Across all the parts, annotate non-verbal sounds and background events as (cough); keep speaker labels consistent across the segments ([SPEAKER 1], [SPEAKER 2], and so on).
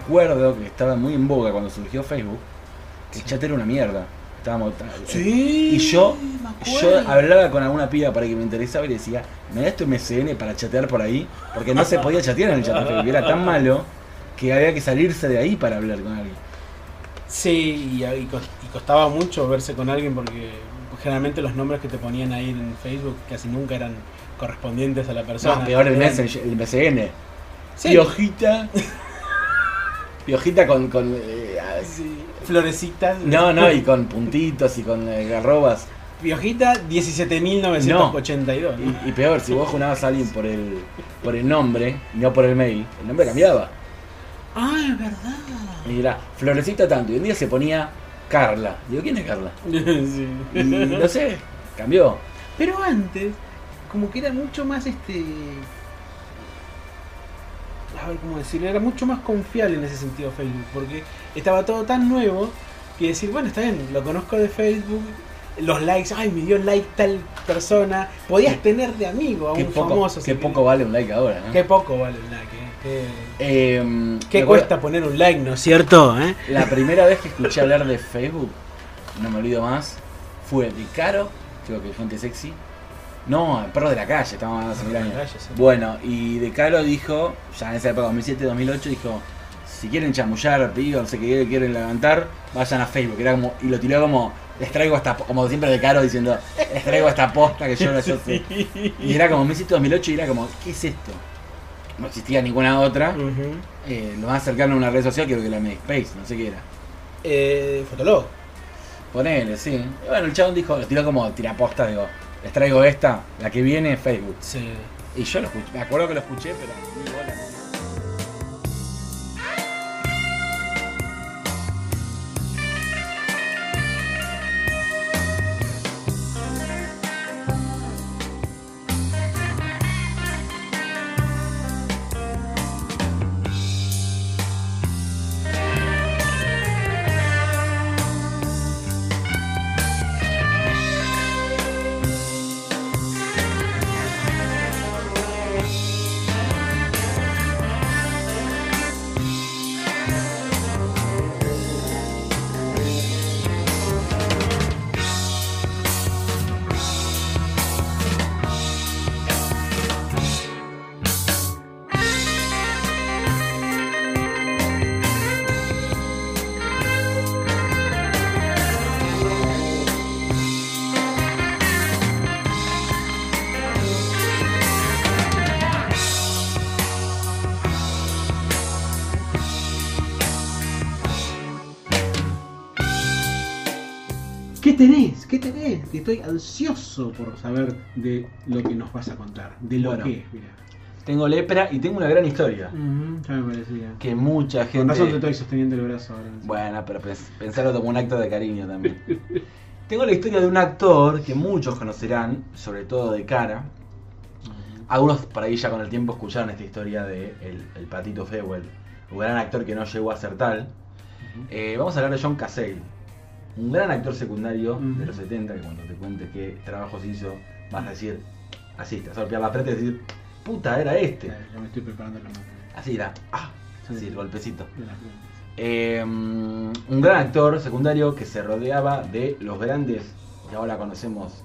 [SPEAKER 1] acuerdo que estaba muy en boga cuando surgió Facebook, que el chat era una mierda. Estábamos,
[SPEAKER 2] Sí.
[SPEAKER 1] Y yo, yo hablaba con alguna piba para que me interesaba y le decía, me da esto MSN para chatear por ahí, porque no se (laughs) podía chatear en el chat de Facebook, era tan malo que había que salirse de ahí para hablar con alguien.
[SPEAKER 2] Sí, y, y cos- y costaba mucho verse con alguien porque generalmente los nombres que te ponían ahí en Facebook casi nunca eran correspondientes a la persona.
[SPEAKER 1] No, peor el, el MSN.
[SPEAKER 2] Sí.
[SPEAKER 1] Piojita. (laughs) Piojita con... con eh,
[SPEAKER 2] Sí, Florecitas.
[SPEAKER 1] no, no, y con puntitos y con eh, arrobas.
[SPEAKER 2] Piojita 17.982.
[SPEAKER 1] Y, y peor, si vos junabas a alguien por el, por el nombre y no por el mail, el nombre cambiaba.
[SPEAKER 2] Ah, es verdad.
[SPEAKER 1] Y era Florecita tanto. Y un día se ponía Carla. Digo, ¿quién es Carla? (laughs)
[SPEAKER 2] Sí.
[SPEAKER 1] Y no sé, cambió.
[SPEAKER 2] Pero antes, como que era mucho más este. A ver cómo decirlo, era mucho más confiable en ese sentido Facebook, porque estaba todo tan nuevo que decir, bueno, está bien, lo conozco de Facebook, los likes, ay, me dio like tal persona, podías
[SPEAKER 1] Qué-
[SPEAKER 2] tener de amigo a un
[SPEAKER 1] poco,
[SPEAKER 2] famoso.
[SPEAKER 1] qué poco vale un like ahora, ¿no?
[SPEAKER 2] Qué poco vale un like, eh. Qué,
[SPEAKER 1] Em,
[SPEAKER 2] qué
[SPEAKER 1] me acuerdo-
[SPEAKER 2] cuesta poner un like, ¿no es cierto? eh?
[SPEAKER 1] La primera vez que escuché hablar de Facebook, no me olvido más, fue de Caro, creo que gente sexy. No, el perro de la calle, estábamos hace mil años. Bueno, y de Caro dijo, ya en esa época, 2007-2008, dijo, si quieren chamullar, pido, no sé qué quieren levantar, vayan a Facebook. Era como, y lo tiró como, les traigo esta, po-", como siempre de Caro diciendo, les traigo esta posta que yo no sé. (laughs) Y era como 2007-2008 y era como, ¿qué es esto? No existía ninguna otra.
[SPEAKER 2] Ujú.
[SPEAKER 1] Eh, lo más cercano a una red social creo que era MySpace, no sé qué era.
[SPEAKER 2] Eh, Fotolog.
[SPEAKER 1] Ponele, sí. Y bueno, el chabón dijo, lo tiró como tiraposta, digo, les traigo esta, la que viene es Facebook.
[SPEAKER 2] Sí.
[SPEAKER 1] Y yo lo escuché, me acuerdo que lo escuché, pero ni bola.
[SPEAKER 2] Estoy ansioso por saber de lo que nos vas a contar. De lo
[SPEAKER 1] Bueno.
[SPEAKER 2] que es, mira.
[SPEAKER 1] Tengo lepra y tengo una gran historia.
[SPEAKER 2] ya me parecía.
[SPEAKER 1] Que mucha
[SPEAKER 2] Con razón te
[SPEAKER 1] gente...
[SPEAKER 2] estoy sosteniendo el brazo ahora.
[SPEAKER 1] Bueno, pero pens- pensarlo como un acto de cariño también. (laughs) Tengo la historia de un actor que muchos conocerán, sobre todo de cara. Algunos por ahí ya con el tiempo escucharon esta historia de el, el Patito Feo, el un gran actor que no llegó a ser tal. Eh, vamos a hablar de John Cassell, un gran actor secundario de los 70, que cuando te cuente qué trabajos hizo, vas a decir, así, te vas a golpear la frente y decir, puta, era este.
[SPEAKER 2] Ya, ya me estoy preparando la mano.
[SPEAKER 1] Así era, ah,
[SPEAKER 2] Sí.
[SPEAKER 1] así el golpecito. Eh, un gran actor secundario que se rodeaba de los grandes, que ahora conocemos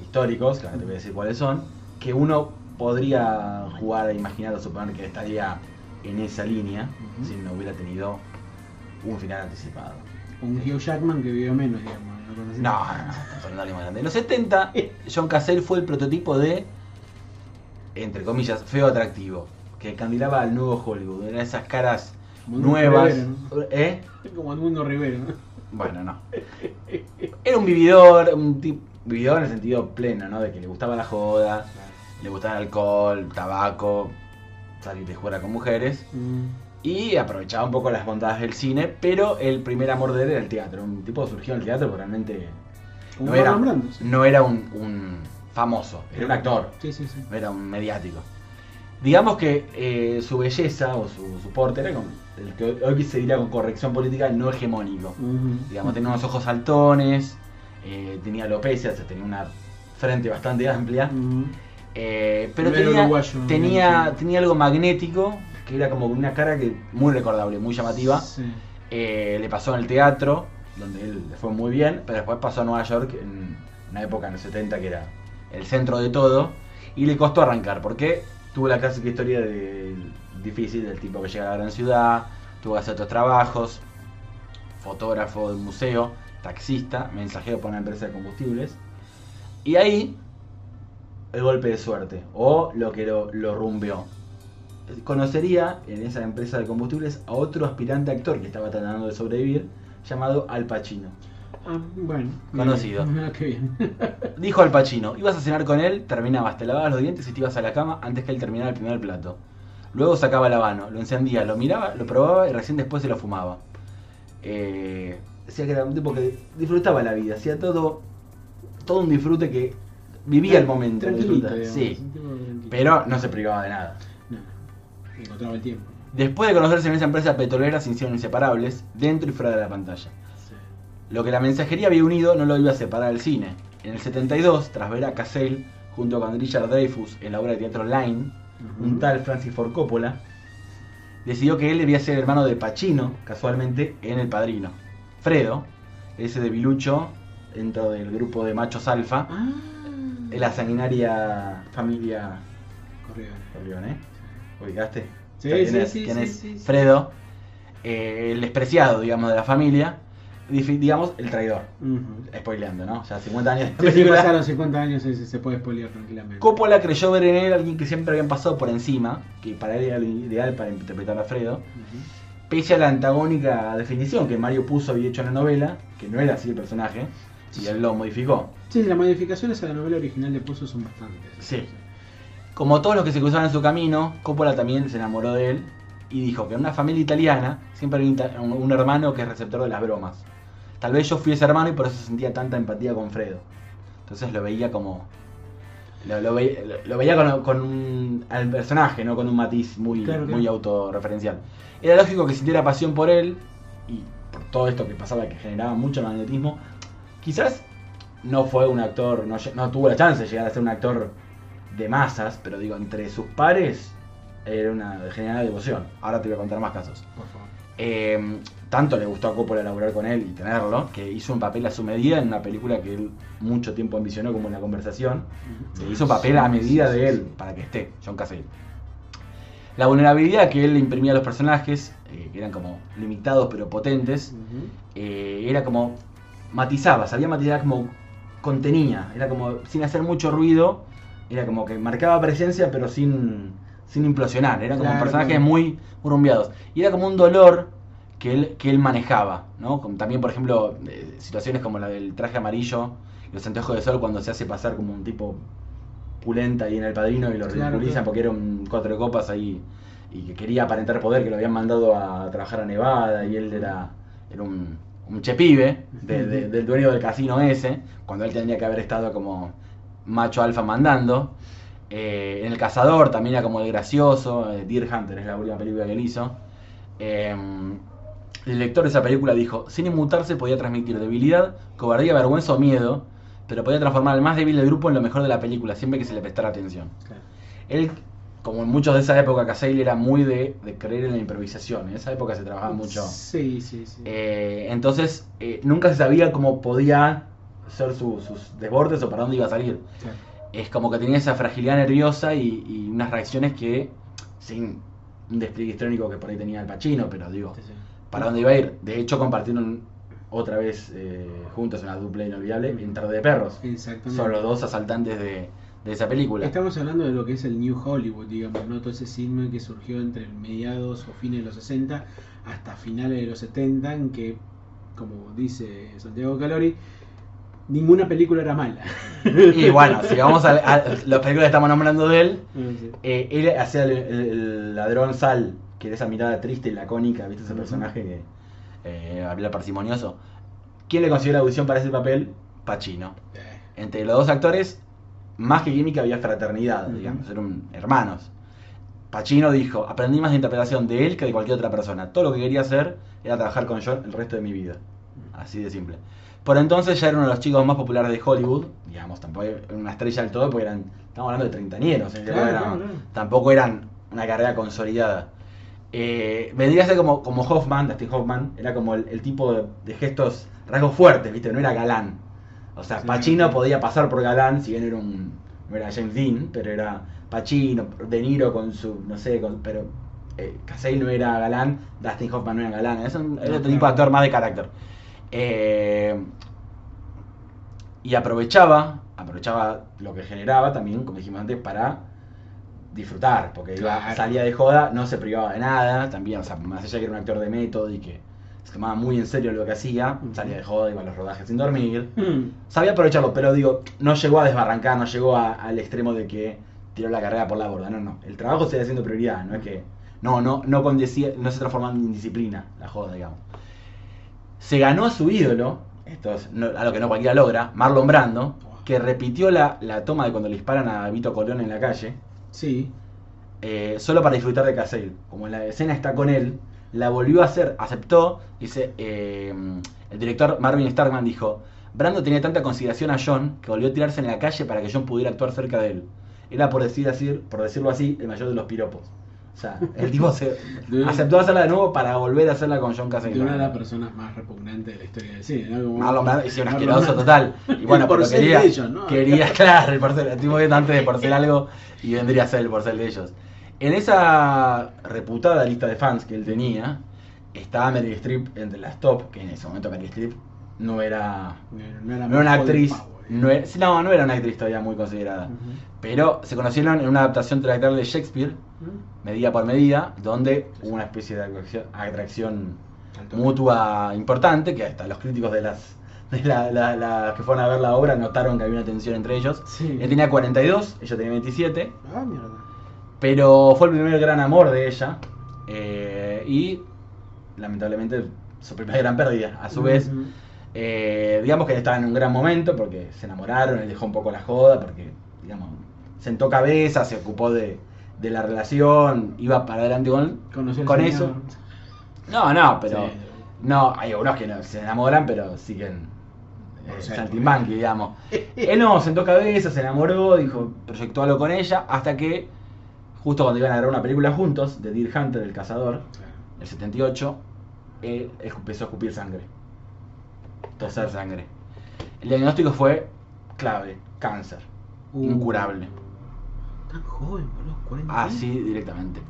[SPEAKER 1] históricos, que ahora te voy a decir cuáles son, que uno podría jugar a imaginar o suponer que estaría en esa línea
[SPEAKER 2] Ujú.
[SPEAKER 1] si no hubiera tenido un final anticipado.
[SPEAKER 2] Un Hugh Jackman que vivió menos, digamos. ¿no?
[SPEAKER 1] No, no, alguien más grande. En los 70, John Cassell fue el prototipo de, entre comillas, feo atractivo, que candilaba al nuevo Hollywood. Eran esas caras
[SPEAKER 2] Edmundo
[SPEAKER 1] nuevas.
[SPEAKER 2] Rivero, ¿no?
[SPEAKER 1] ¿Eh?
[SPEAKER 2] Como Edmundo Rivero. ¿no?
[SPEAKER 1] Bueno, no. Era un vividor, un tipo vividor en el sentido pleno, ¿no? De que le gustaba la joda, le gustaba el alcohol, tabaco, salir de jugar con mujeres.
[SPEAKER 2] Mm.
[SPEAKER 1] Y aprovechaba un poco las bondades del cine, pero el primer amor de él era el teatro. Un tipo surgió en el teatro, pero realmente no era,
[SPEAKER 2] Marlon Brando, sí.
[SPEAKER 1] no era un, un famoso, era un actor,
[SPEAKER 2] Sí, sí, sí.
[SPEAKER 1] no era un mediático. Digamos que eh, su belleza o su, su porte era con, el que hoy se diría con corrección política no hegemónico. Digamos, tenía unos ojos saltones, eh, tenía alopecia, o sea, tenía una frente bastante amplia. Eh, pero
[SPEAKER 2] No
[SPEAKER 1] tenía,
[SPEAKER 2] uruguayo,
[SPEAKER 1] tenía,
[SPEAKER 2] no,
[SPEAKER 1] tenía algo magnético que era como una cara que muy recordable, muy llamativa. Eh, le pasó en el teatro, donde él le fue muy bien, pero después pasó a Nueva York en una época en los 70 que era el centro de todo, y le costó arrancar, porque tuvo la clásica historia de, difícil del tipo que llega a la gran ciudad, tuvo que hacer otros trabajos, fotógrafo de museo, taxista, mensajero para una empresa de combustibles, y ahí el golpe de suerte, o lo que lo, lo rumbeó. Conocería en esa empresa de combustibles a otro aspirante actor que estaba tratando de sobrevivir, llamado Al Pacino.
[SPEAKER 2] Ah, bueno.
[SPEAKER 1] Conocido. (laughs)
[SPEAKER 2] Bien. (laughs)
[SPEAKER 1] Dijo Al Pacino, ibas a cenar con él, terminabas, te lavabas los dientes y te ibas a la cama antes que él terminara el primer plato. Luego sacaba el habano, lo encendía, lo miraba, lo probaba y recién después se lo fumaba. Eh, decía que era un tipo que disfrutaba la vida, hacía todo, todo un disfrute que vivía el momento.
[SPEAKER 2] Tranquilito, digamos,
[SPEAKER 1] sí, pero no se privaba de nada.
[SPEAKER 2] No, encontraba el tiempo.
[SPEAKER 1] Después de conocerse en esa empresa petrolera se hicieron inseparables, dentro y fuera de la pantalla.
[SPEAKER 2] Sí.
[SPEAKER 1] Lo que la mensajería había unido no lo iba a separar el cine. En el 72, tras ver a Cassell junto con Richard Dreyfuss en la obra de teatro Line, un tal Francis Ford Coppola, decidió que él debía ser hermano de Pacino, casualmente, en El Padrino. Fredo, ese de Bilucho, dentro del grupo de machos alfa,
[SPEAKER 2] Ah.
[SPEAKER 1] la sanguinaria familia
[SPEAKER 2] Corrió.
[SPEAKER 1] Corleone. ¿Ubicaste?
[SPEAKER 2] Sí,
[SPEAKER 1] ¿Quién
[SPEAKER 2] sí,
[SPEAKER 1] es?
[SPEAKER 2] sí,
[SPEAKER 1] ¿Quién es? Fredo, eh, el despreciado, digamos, de la familia, digamos, el traidor.
[SPEAKER 2] Ujú.
[SPEAKER 1] Spoileando, ¿no? Ya 50 años de película.
[SPEAKER 2] pasaron 50 años, se puede spoilear tranquilamente.
[SPEAKER 1] Coppola creyó ver en él alguien que siempre habían pasado por encima, que para él era el ideal para interpretar a Fredo, pese a la antagónica definición que Mario puso había hecho en la novela, que no era así el personaje, y él lo modificó.
[SPEAKER 2] Sí, las modificaciones a la novela original de Puzo son bastantes.
[SPEAKER 1] Sí. Como todos los que se cruzaban en su camino, Coppola también se enamoró de él y dijo que en una familia italiana siempre hay un, hermano que es receptor de las bromas. Tal vez yo fui ese hermano y por eso sentía tanta empatía con Fredo. Entonces lo veía como. Lo, lo veía, lo- lo veía con, con un, al personaje, no con un matiz muy,
[SPEAKER 2] Claro,
[SPEAKER 1] muy autorreferencial. Era lógico que sintiera pasión por él y por todo esto que pasaba, que generaba mucho magnetismo. Quizás no fue un actor, no tuvo la chance de llegar a ser un actor de masas, pero digo, entre sus pares era una de general devoción. Ahora te voy a contar más casos.
[SPEAKER 2] Por favor.
[SPEAKER 1] Eh, tanto le gustó a Coppola laburar con él y tenerlo, que hizo un papel a su medida en una película que él mucho tiempo ambicionó como en la conversación. Se hizo papel a medida de él para que esté, John Cassell. La vulnerabilidad que él le imprimía a los personajes, eh, que eran como limitados pero potentes, eh, era como matizaba, sabía matizar como contenía, era como sin hacer mucho ruido, era como que marcaba presencia pero sin, sin implosionar, eran como
[SPEAKER 2] Claro,
[SPEAKER 1] personajes
[SPEAKER 2] claro.
[SPEAKER 1] muy, rumbeados. Y era como un dolor que él, que él manejaba, ¿no? Como también, por ejemplo, eh, situaciones como la del traje amarillo los anteojos de sol cuando se hace pasar como un tipo pulenta ahí en el padrino y lo
[SPEAKER 2] Claro,
[SPEAKER 1] ridiculizan porque era un cuatro de copas ahí y que quería aparentar poder, que lo habían mandado a trabajar a Nevada y él era, era un, un chepibe de- de- del dueño del casino ese, cuando él tendría que haber estado como macho alfa mandando. Eh, en El Cazador también era como el gracioso, eh, Deer Hunter es la última película que él hizo. Eh, el director de esa película dijo, sin inmutarse podía transmitir debilidad, cobardía, vergüenza o miedo, pero podía transformar al más débil del grupo en lo mejor de la película, siempre que se le prestara atención.
[SPEAKER 2] Claro.
[SPEAKER 1] Él, como en muchos de esa época, Casale era muy de, de creer en la improvisación. En esa época se trabajaba mucho.
[SPEAKER 2] Sí, sí, sí.
[SPEAKER 1] Eh, entonces, nunca se sabía cómo podía ser su- sus desbordes o para dónde iba a salir. Es como que tenía esa fragilidad nerviosa y, y unas reacciones que, sin un despliegue histrónico que por ahí tenía el Pachino, pero digo,
[SPEAKER 2] Sí, sí.
[SPEAKER 1] ¿para dónde iba a ir? De hecho, compartieron otra vez eh, juntos una dupla inolvidable en Tarde de Perros.
[SPEAKER 2] Exactamente.
[SPEAKER 1] Son los dos asaltantes de, de esa película.
[SPEAKER 2] Estamos hablando de lo que es el New Hollywood, digamos, ¿no? Todo ese cine que surgió entre mediados o fines de los 60 hasta finales de los 70, en que, como dice Santiago Calori, ninguna película era mala.
[SPEAKER 1] Y bueno, si vamos a, a las películas que estamos nombrando de él,
[SPEAKER 2] Sí.
[SPEAKER 1] eh, él hacía el, el- el ladrón Sal, que era esa mirada triste y lacónica, ¿viste? Ese personaje que eh, habla parsimonioso. ¿Quién le consiguió la audición para ese papel? Pacino. Entre los dos actores, más que química, había fraternidad,
[SPEAKER 2] Ujú.
[SPEAKER 1] digamos, eran hermanos. Pacino dijo, aprendí más de interpretación de él que de cualquier otra persona. Todo lo que quería hacer era trabajar con John el resto de mi vida. Así de simple. Por entonces ya era uno de los chicos más populares de Hollywood, digamos, tampoco era una estrella del todo, porque eran, estamos hablando de treintañeros, ¿eh?
[SPEAKER 2] Claro,
[SPEAKER 1] Eran-
[SPEAKER 2] claro, claro.
[SPEAKER 1] tampoco eran una carrera consolidada. Eh, vendría a ser como, como Hoffman, Dustin Hoffman, era como el, tipo de, gestos, rasgos fuertes, ¿viste? No era galán. O sea, Pacino podía pasar por galán, si bien era un. No era James Dean, pero era Pacino, De Niro con su. No sé, con, pero eh, no era galán, Dustin Hoffman no era galán. Es un, era otro tipo de actor más de carácter. Eh, y aprovechaba, aprovechaba lo que generaba también, como dijimos antes, para disfrutar, porque iba, salía de joda, no se privaba de nada, también, o sea, más allá que era un actor de método y que se tomaba muy en serio lo que hacía, salía de joda, iba a los rodajes sin dormir, mm. sabía aprovecharlo, pero digo, no llegó a desbarrancar, no llegó al extremo de que tiró la carrera por la borda, no, no, el trabajo sigue siendo prioridad, no es que, no, no, no, no se transformaba en disciplina la joda, digamos. Se ganó a su ídolo, esto es algo que no cualquiera logra, Marlon Brando, que repitió la, la toma de cuando le disparan a Vito Colón en la calle,
[SPEAKER 2] Sí.
[SPEAKER 1] Eh, solo para disfrutar de Casey. Como la escena está con él, la volvió a hacer, aceptó. Dice, eh, el director Marvin Starkman dijo, Brando tenía tanta consideración a John que volvió a tirarse en la calle para que John pudiera actuar cerca de él. Era, por, decir así, por decirlo así, el mayor de los piropos. O sea, el tipo se aceptó hacerla de nuevo para volver a hacerla con John Cassell.
[SPEAKER 2] Una de las personas más repugnantes de la historia del cine, ¿no?
[SPEAKER 1] Marlon Brando, y un asqueroso total. Y bueno, (laughs) pero quería, ellos, ¿no? quería, (laughs) claro, el porcel, que antes de por ser algo y vendría a ser el porcel de ellos. En esa reputada lista de fans que él tenía, estaba Meryl Streep entre las top, que en ese momento Meryl Streep no era, no era, una actriz. No, no, no era una actriz todavía muy considerada. Pero se conocieron en una adaptación teatral de Shakespeare, medida por medida, donde hubo una especie de atracción, mutua importante, que hasta los críticos de las de la, que fueron a ver la obra notaron que había una tensión entre ellos. Él tenía 42, ella tenía 27. Ah, mierda. Pero fue el primer gran amor de ella. Eh, y lamentablemente su primera gran pérdida. A su vez, eh, digamos que estaba en un gran momento porque se enamoraron, él dejó un poco la joda, porque, digamos, sentó cabeza, se ocupó de, la relación, iba para adelante con, con eso. No, no, pero. No, hay algunos que no se enamoran, pero siguen eh, saltimbanqui, digamos. (laughs) Él no, sentó cabeza, se enamoró, dijo, proyectó algo con ella, hasta que, justo cuando iban a grabar una película juntos, de Deer Hunter, el cazador, el 78, él empezó a escupir sangre toser sangre. El diagnóstico fue clave, cáncer, uh. incurable.
[SPEAKER 2] Tan joven, los 40
[SPEAKER 1] Ah, sí, directamente.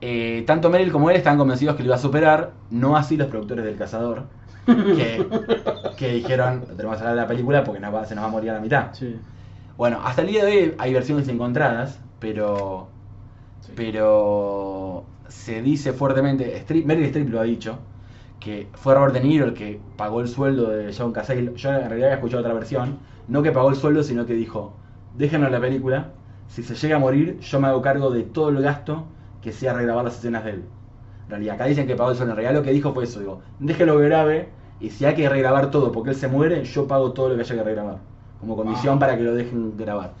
[SPEAKER 1] Eh, tanto Meryl como él estaban convencidos que lo iba a superar, no así los productores del Cazador, que, (laughs) que dijeron, tenemos que hablar de la película porque se nos va a morir a la mitad. Bueno, hasta el día de hoy hay versiones encontradas, pero, pero se dice fuertemente, Meryl Streep lo ha dicho, que fue Robert De Niro el que pagó el sueldo de John Cassell. Yo en realidad había escuchado otra versión. No que pagó el sueldo, sino que dijo, déjenlo en la película. Si se llega a morir, yo me hago cargo de todo el gasto que sea regrabar las escenas de él. En realidad, acá dicen que pagó sueldo. En realidad lo que dijo fue eso. Digo, déjenlo que grabe y si hay que regrabar todo porque él se muere, yo pago todo lo que haya que regrabar. Como condición para que lo dejen grabar.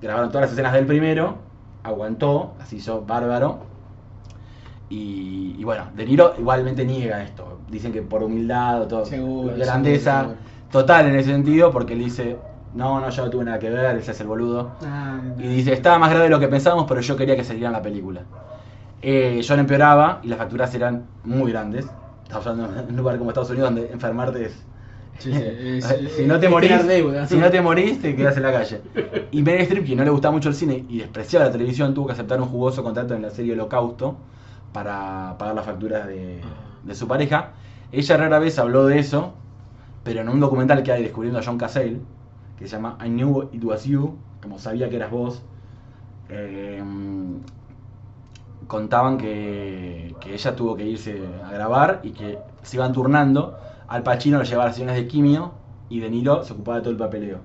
[SPEAKER 1] Grabaron todas las escenas del primero, aguantó, así hizo bárbaro y, bueno, De Niro igualmente niega esto. Dicen que por humildad o todo, grandeza total en ese sentido, porque él dice, no, no, yo no tuve nada que ver, ese es el boludo. Ah, y dice, estaba más grave de lo que pensábamos, pero yo quería que saliera en la película. Eh, yo empeoraba y las facturas eran muy grandes. Estamos hablando en un lugar como Estados Unidos donde enfermarte es... (laughs) si, no te morís, si no te morís, te quedas en la calle. Y Meryl Streep, que no le gustaba mucho el cine y despreciaba la televisión, tuvo que aceptar un jugoso contrato en la serie Holocausto para pagar las facturas de, su pareja. Ella rara vez habló de eso, pero en un documental que hay descubriendo a John Cassell, que se llama I Knew It Was You, como sabía que eras vos, eh, contaban que, ella tuvo que irse a grabar y que se iban turnando. Al Pacino le llevaba las sesiones de quimio y De Niro se ocupaba de todo el papeleo.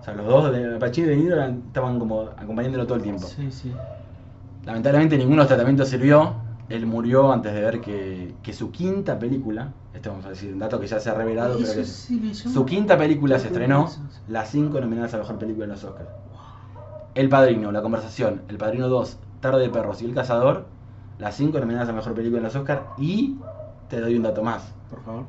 [SPEAKER 1] O sea, los dos, Al Pacino y De Niro, estaban como acompañándolo todo el tiempo. Lamentablemente ninguno de los tratamientos sirvió él murió antes de ver que, su quinta película, esto vamos a decir un dato que ya se ha revelado, pero que su quinta película se estrenó, las cinco nominadas a mejor película en los Oscars. El Padrino, La Conversación, El Padrino 2, Tarde de Perros y El Cazador, las cinco nominadas a mejor película en los Oscars y te doy un dato más.
[SPEAKER 2] Por favor.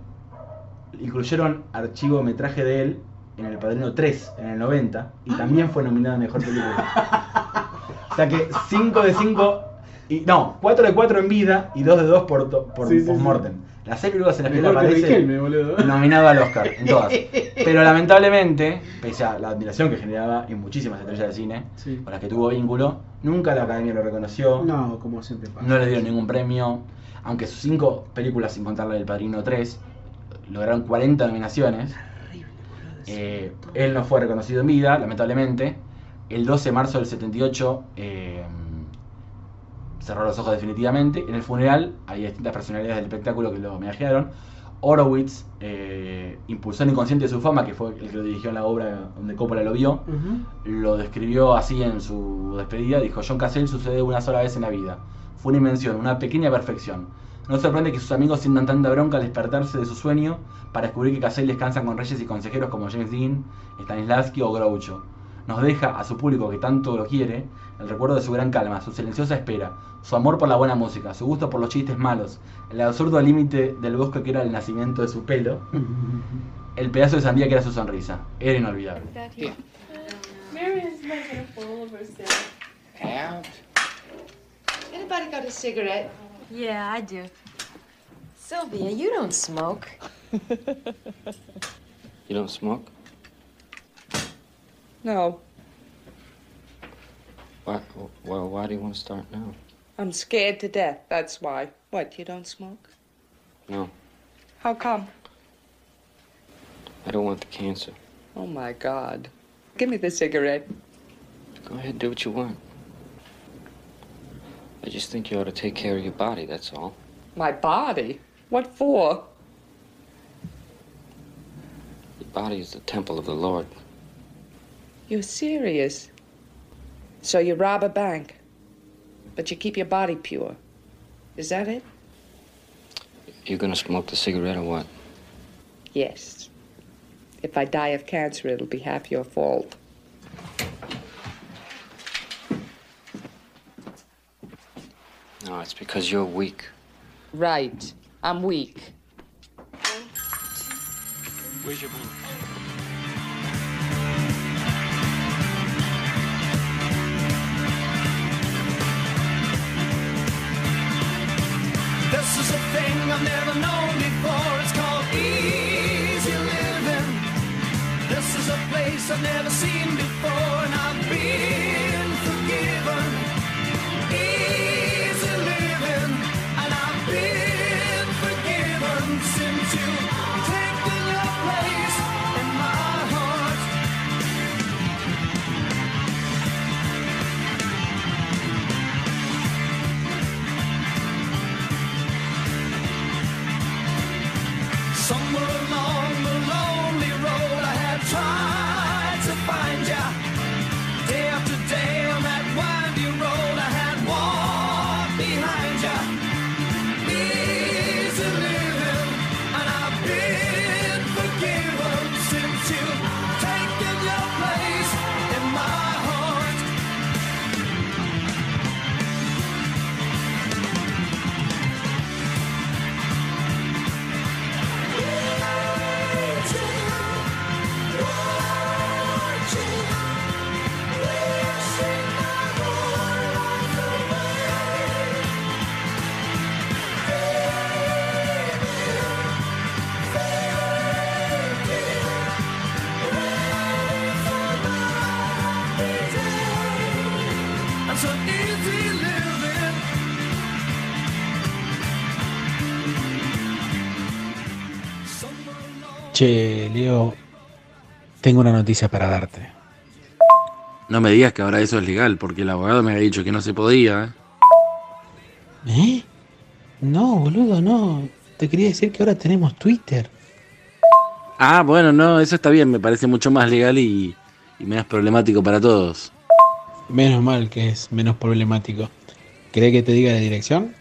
[SPEAKER 1] Incluyeron archivo metraje de él en El Padrino 3 en el 90 y también fue nominada a mejor película. o sea que 5 de 5 Y, no, 4 de 4 en vida y 2 de 2 por, por
[SPEAKER 2] Sí, sí,
[SPEAKER 1] postmortem. Las 6 películas en las que él aparece
[SPEAKER 2] Riquelme,
[SPEAKER 1] nominado al Oscar, en todas. (laughs) Pero lamentablemente, pese a la admiración que generaba en muchísimas estrellas de cine, con las que tuvo vínculo, nunca la academia lo reconoció, no,
[SPEAKER 2] No, como siempre pasa.
[SPEAKER 1] le dieron ningún premio, aunque sus 5 películas, sin contarla del Padrino 3, lograron 40 nominaciones. Eh, él no fue reconocido en vida, lamentablemente. El 12 de marzo del 78 eh, cerró los ojos definitivamente. En el funeral hay distintas personalidades del espectáculo que lo homenajearon. Horowitz, eh, impulsor inconsciente de su fama, que fue el que lo dirigió en la obra donde Coppola lo vio, lo describió así en su despedida. Dijo, John Cassell sucede una sola vez en la vida. Fue una invención, una pequeña perfección. No sorprende que sus amigos sientan tanta bronca al despertarse de su sueño para descubrir que Cassell descansa con reyes y consejeros como James Dean, Stanislavski o Groucho. Nos deja a su público que tanto lo quiere el recuerdo de su gran calma, su silenciosa espera, su amor por la buena música, su gusto por los chistes malos, el absurdo límite del bosque que era el nacimiento de su pelo, el pedazo de sandía que era su sonrisa. Era inolvidable.
[SPEAKER 3] That here.
[SPEAKER 4] Mary is making a fool of herself.
[SPEAKER 3] Out.
[SPEAKER 5] Anybody got a cigarette?
[SPEAKER 6] Yeah, I do.
[SPEAKER 5] Sylvia, you don't smoke. (laughs)
[SPEAKER 7] You don't smoke?
[SPEAKER 8] No,
[SPEAKER 7] Why, well, why do you want to start now?
[SPEAKER 8] I'm scared to death. That's why. What, you don't smoke?
[SPEAKER 7] No,
[SPEAKER 8] How come?
[SPEAKER 7] I don't want the cancer.
[SPEAKER 8] Oh my God. Give me the cigarette.
[SPEAKER 7] Go ahead, do what you want. I just think you ought to take care of your body, that's all.
[SPEAKER 8] My body? What for?
[SPEAKER 7] Your body is the temple of the Lord.
[SPEAKER 8] You're serious. So you rob a bank, but you keep your body pure. Is that it?
[SPEAKER 7] You're gonna smoke the cigarette or what?
[SPEAKER 8] Yes. If I die of cancer, it'll be half your fault.
[SPEAKER 7] No, it's because you're weak.
[SPEAKER 8] Right. I'm weak.
[SPEAKER 7] Where's your bone?
[SPEAKER 9] I've never seen
[SPEAKER 2] Che, Leo, tengo una noticia para darte.
[SPEAKER 1] No me digas que ahora eso es legal, porque el abogado me había dicho que no se podía.
[SPEAKER 2] ¿Eh? No, boludo, no. Te quería decir que ahora tenemos Twitter.
[SPEAKER 1] Ah, bueno, no, eso está bien, me parece mucho más legal y, y menos problemático para todos.
[SPEAKER 2] Menos mal que es menos problemático. ¿Cree que te diga la dirección?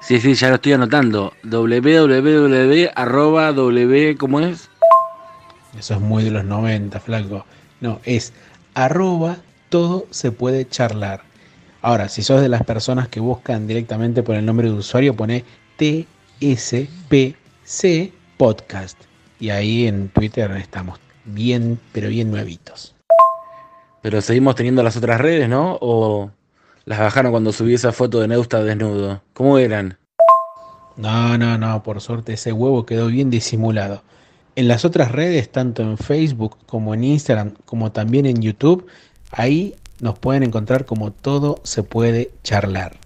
[SPEAKER 1] Sí, sí, ya lo estoy anotando. www arroba w, ¿cómo es?
[SPEAKER 2] Eso es muy de los 90, flaco. No, es arroba todo se puede charlar. Ahora, si sos de las personas que buscan directamente por el nombre de usuario, pone TSPC Podcast. Y ahí en Twitter estamos bien, pero bien nuevitos.
[SPEAKER 1] Pero seguimos teniendo las otras redes, ¿no? O Las bajaron cuando subí esa foto de Neusta desnudo. ¿Cómo eran?
[SPEAKER 2] No, no, no, por suerte ese huevo quedó bien disimulado. En las otras redes, tanto en Facebook como en Instagram, como también en YouTube, ahí nos pueden encontrar como todo se puede charlar.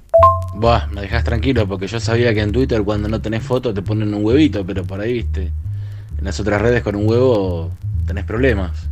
[SPEAKER 1] Buah, me dejas tranquilo porque yo sabía que en Twitter cuando no tenés foto te ponen un huevito, pero por ahí, viste, en las otras redes con un huevo tenés problemas.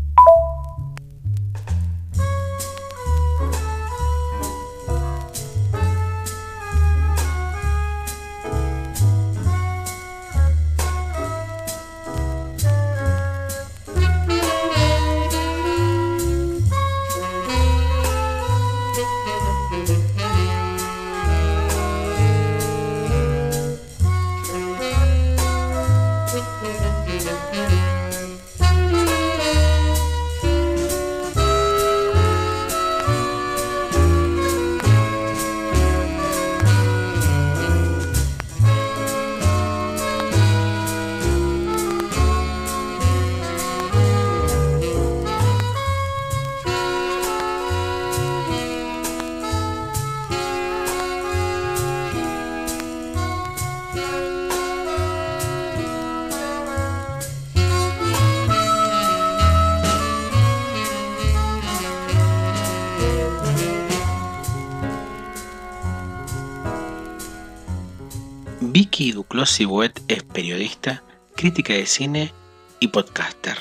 [SPEAKER 2] Sibuet es periodista, crítica de cine y podcaster.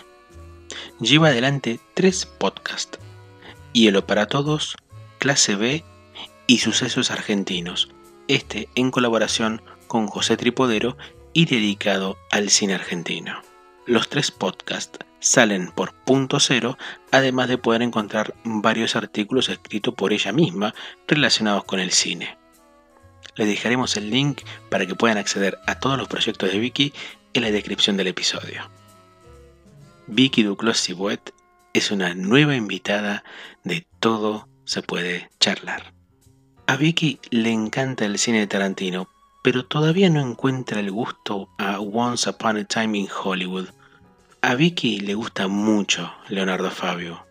[SPEAKER 2] Lleva adelante tres podcasts: Hielo para Todos, Clase B y Sucesos Argentinos. Este en colaboración con José Tripodero y dedicado al cine argentino. Los tres podcasts salen por punto cero, además de poder encontrar varios artículos escritos por ella misma relacionados con el cine. Les dejaremos el link para que puedan acceder a todos los proyectos de Vicky en la descripción del episodio. Vicky Duclos Sibuet es una nueva invitada de Todo se puede charlar. A Vicky le encanta el cine de Tarantino, pero todavía no encuentra el gusto a Once Upon a Time in Hollywood. A Vicky le gusta mucho Leonardo Fabio,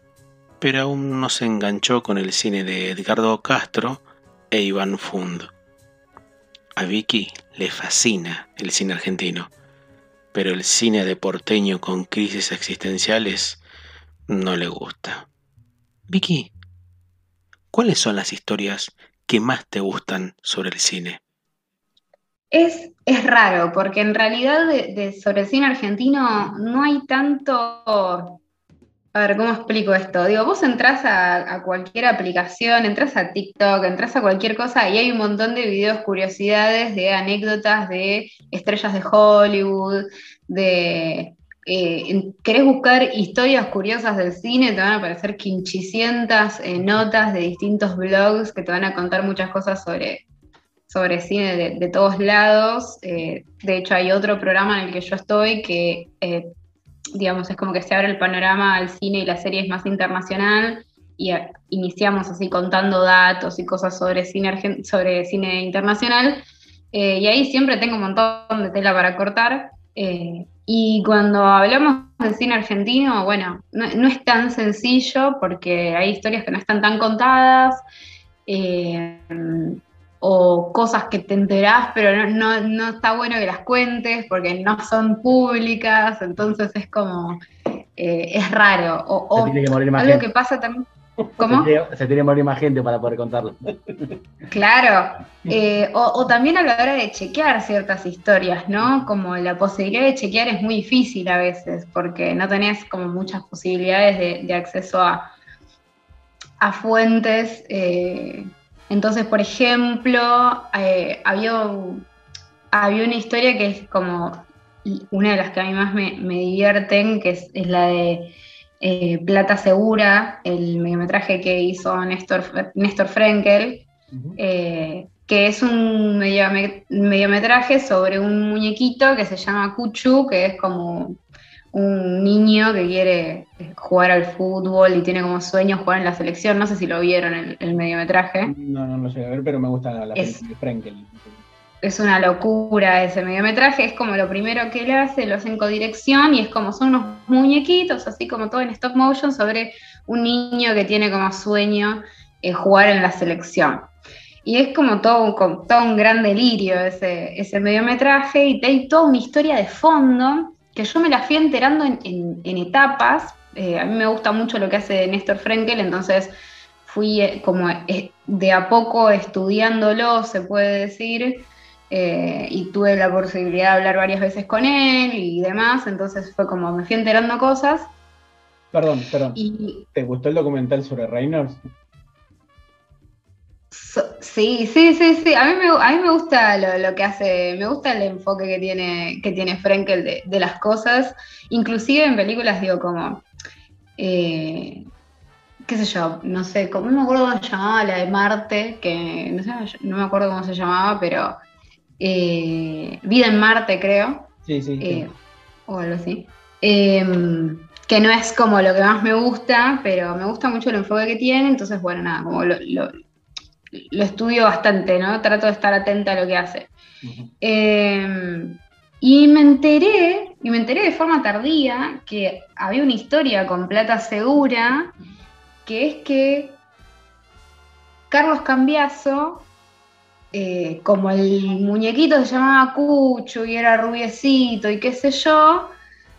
[SPEAKER 2] pero aún no se enganchó con el cine de Edgardo Castro e Iván Fund. A Vicky le fascina el cine argentino, pero el cine de porteño con crisis existenciales no le gusta. Vicky, ¿cuáles son las historias que más te gustan sobre el cine?
[SPEAKER 3] Es, es raro, porque en realidad de, sobre el cine argentino no hay tanto a ver, ¿cómo explico esto? Digo, vos entras a, a, cualquier aplicación, entras a TikTok, entras a cualquier cosa y hay un montón de videos, curiosidades, de anécdotas de estrellas de Hollywood, de... Eh, querés buscar historias curiosas del cine, te van a aparecer quinchicientas eh, notas de distintos blogs que te van a contar muchas cosas sobre, sobre cine de, de todos lados. Eh, de hecho, hay otro programa en el que yo estoy que digamos, es como que se abre el panorama al cine y la serie es más internacional y a, iniciamos así contando datos y cosas sobre cine, sobre cine internacional. Eh, y ahí siempre tengo un montón de tela para cortar. Eh, y cuando hablamos de cine argentino, bueno, no, no, es tan sencillo porque hay historias que no están tan contadas. Eh, o cosas que te enterás, pero no, no, no, está bueno que las cuentes porque no son públicas, entonces es como, eh, es raro. O, o
[SPEAKER 6] que
[SPEAKER 3] algo
[SPEAKER 6] gente.
[SPEAKER 3] que pasa también... ¿Cómo?
[SPEAKER 6] Se tiene, se tiene que morir más gente para poder contarlo.
[SPEAKER 3] Claro, eh, o, o, también a la hora de chequear ciertas historias, ¿no? Como la posibilidad de chequear es muy difícil a veces, porque no tenés como muchas posibilidades de, de acceso a, a fuentes eh, entonces, por ejemplo, eh, había, había una historia que es como una de las que a mí más me, me divierten, que es, es la de eh, Plata Segura, el mediometraje que hizo Néstor, Néstor Frenkel, uh -huh. eh, que es un mediometraje sobre un muñequito que se llama Cuchu, que es como un niño que quiere jugar al fútbol y tiene como sueño jugar en la selección. No sé si lo vieron el, el mediometraje.
[SPEAKER 6] No, no lo llegué a ver, pero me gusta la
[SPEAKER 3] es,
[SPEAKER 6] película de Frenkel.
[SPEAKER 3] Es una locura ese mediometraje, es como lo primero que él hace, lo hace en codirección y es como son unos muñequitos, así como todo en stop motion, sobre un niño que tiene como sueño eh, jugar en la selección. Y es como todo, un- como todo un gran delirio ese, ese mediometraje y hay toda una historia de fondo que yo me la fui enterando en, en- en etapas. Eh, a mí me gusta mucho lo que hace Néstor Frenkel, entonces fui eh, como eh, de a poco estudiándolo, se puede decir, eh, y tuve la posibilidad de hablar varias veces con él y demás, entonces fue como me fui enterando cosas
[SPEAKER 2] Perdón, perdón.
[SPEAKER 3] y
[SPEAKER 2] ¿Te gustó el documental sobre Reynolds?
[SPEAKER 3] Sí, sí, sí, sí. A mí me, a mí me gusta lo, lo que hace, me gusta el enfoque que tiene, que tiene Frenkel de, de las cosas, inclusive en películas, digo, como, eh, qué sé yo, no sé, como, no me acuerdo cómo se llamaba la de Marte, que no, sé, no me acuerdo cómo se llamaba, pero eh, Vida en Marte, creo
[SPEAKER 2] Sí, sí. sí.
[SPEAKER 3] eh, o algo así. Em, que no es como lo que más me gusta, pero me gusta mucho el enfoque que tiene, entonces, bueno, nada, como lo, lo- lo estudio bastante, ¿no? Trato de estar atenta a lo que hace. Em, y me enteré, y me enteré de forma tardía, que había una historia con plata segura, que es que Carlos Cambiaso, eh, como el muñequito se llamaba Cucho y era rubiecito y qué sé yo,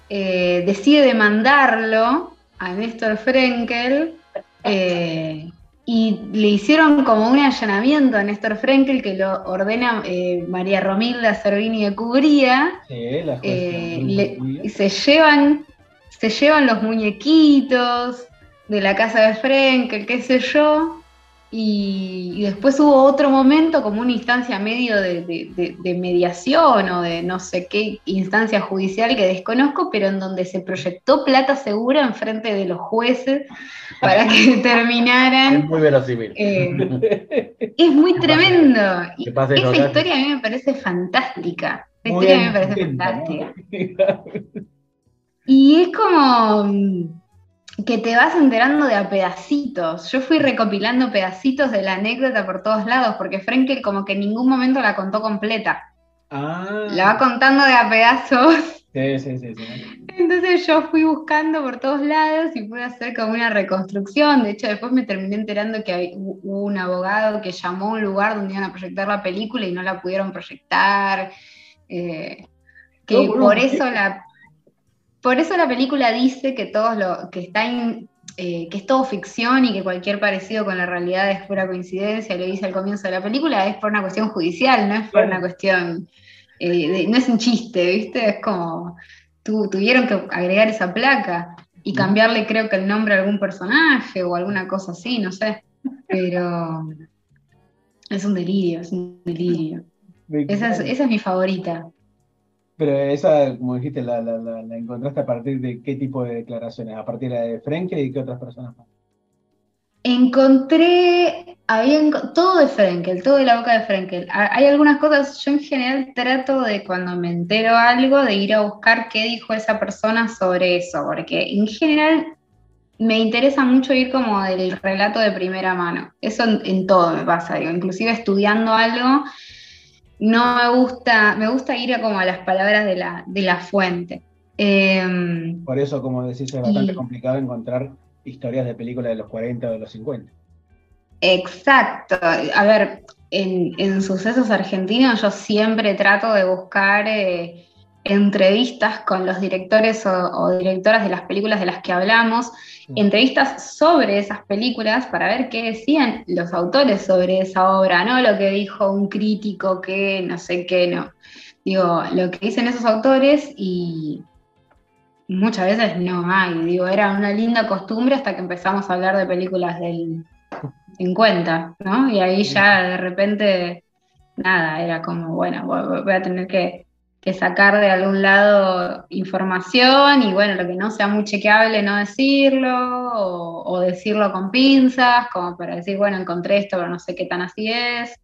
[SPEAKER 3] eh, decide demandarlo a Néstor Frenkel eh, y le hicieron como un allanamiento a Néstor Frenkel que lo ordena eh, María Romilda Servini de Cubría.
[SPEAKER 2] Sí, la jueza
[SPEAKER 3] eh, le- y se llevan, se llevan los muñequitos de la casa de Frenkel, qué sé yo, y, y después hubo otro momento, como una instancia medio de, de- de- de mediación o de no sé qué instancia judicial que desconozco, pero en donde se proyectó plata segura en frente de los jueces para que (laughs)
[SPEAKER 6] Es
[SPEAKER 3] determinaran.
[SPEAKER 6] muy verosímil.
[SPEAKER 3] eh, es muy (laughs) tremendo. Y esa historia a mí me parece fantástica. Esa historia a mí me parece fantástica. (laughs) Y es como mm, que te vas enterando de a pedacitos. Yo fui recopilando pedacitos de la anécdota por todos lados, porque Frenkel como que en ningún momento la contó completa.
[SPEAKER 2] Ah,
[SPEAKER 3] La va contando de a pedazos.
[SPEAKER 2] sí, sí, sí, sí.
[SPEAKER 3] Entonces yo fui buscando por todos lados y pude hacer como una reconstrucción. De hecho, después me terminé enterando que hubo un abogado que llamó a un lugar donde iban a proyectar la película y no la pudieron proyectar. eh, que
[SPEAKER 2] No,
[SPEAKER 3] por eso la por eso la película dice que todos lo que está in- eh, que es todo ficción y que cualquier parecido con la realidad es pura coincidencia, lo dice al comienzo de la película, es por una cuestión judicial, no es por una cuestión, eh, de- no es un chiste, ¿viste? Es como, tu- tuvieron que agregar esa placa y cambiarle creo que el nombre a algún personaje o alguna cosa así, no sé, pero es un delirio, es un delirio. (laughs) Esa es, esa es mi favorita.
[SPEAKER 2] Pero esa, como dijiste, la, la, la, la encontraste a partir de qué tipo de declaraciones, a partir de Frenkel y qué otras personas.
[SPEAKER 3] Encontré, había todo de Frenkel, todo de la boca de Frenkel. Ha- Hay algunas cosas, yo en general trato de cuando me entero algo, de ir a buscar qué dijo esa persona sobre eso, porque en general me interesa mucho ir como del relato de primera mano. Eso en, en todo me pasa, digo, inclusive estudiando algo, no me gusta, me gusta ir a como a las palabras de la, de la fuente. Em,
[SPEAKER 2] Por eso, como decís, es bastante
[SPEAKER 3] Y-
[SPEAKER 2] complicado encontrar historias de películas de los 40 o de los 50.
[SPEAKER 3] Exacto. A ver, en, en sucesos argentinos yo siempre trato de buscar eh, entrevistas con los directores o, o directoras de las películas de las que hablamos, entrevistas sobre esas películas para ver qué decían los autores sobre esa obra, no lo que dijo un crítico que no sé qué, no. Digo, lo que dicen esos autores y muchas veces no hay. Digo, era una linda costumbre hasta que empezamos a hablar de películas del 50, ¿no? Y ahí ya de repente, nada, era como, bueno, voy voy a tener que, que sacar de algún lado información y bueno, lo que no sea muy chequeable, no decirlo, o, o decirlo con pinzas, como para decir, bueno, encontré esto, pero no sé qué tan así es.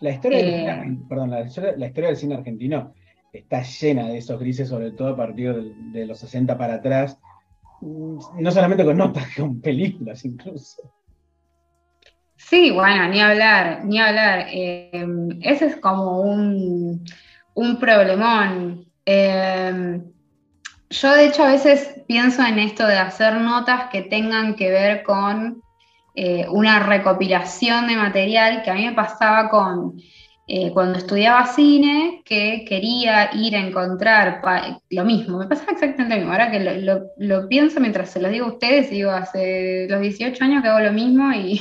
[SPEAKER 2] La historia, del
[SPEAKER 3] Eh.
[SPEAKER 2] perdón, la, historia- la historia del cine argentino está llena de esos grises, sobre todo a partir de, los 60 para atrás, Mm, no solamente con notas, (laughs) con películas incluso.
[SPEAKER 3] Sí, bueno, ni hablar, ni hablar. Eh, ese es como un, un problemón. Eh, yo de hecho a veces pienso en esto de hacer notas que tengan que ver con eh, una recopilación de material que a mí me pasaba con eh, cuando estudiaba cine, que quería ir a encontrar lo mismo, me pasaba exactamente lo mismo. Ahora que lo, pienso mientras se lo digo a ustedes, digo, hace los 18 años que hago lo mismo y,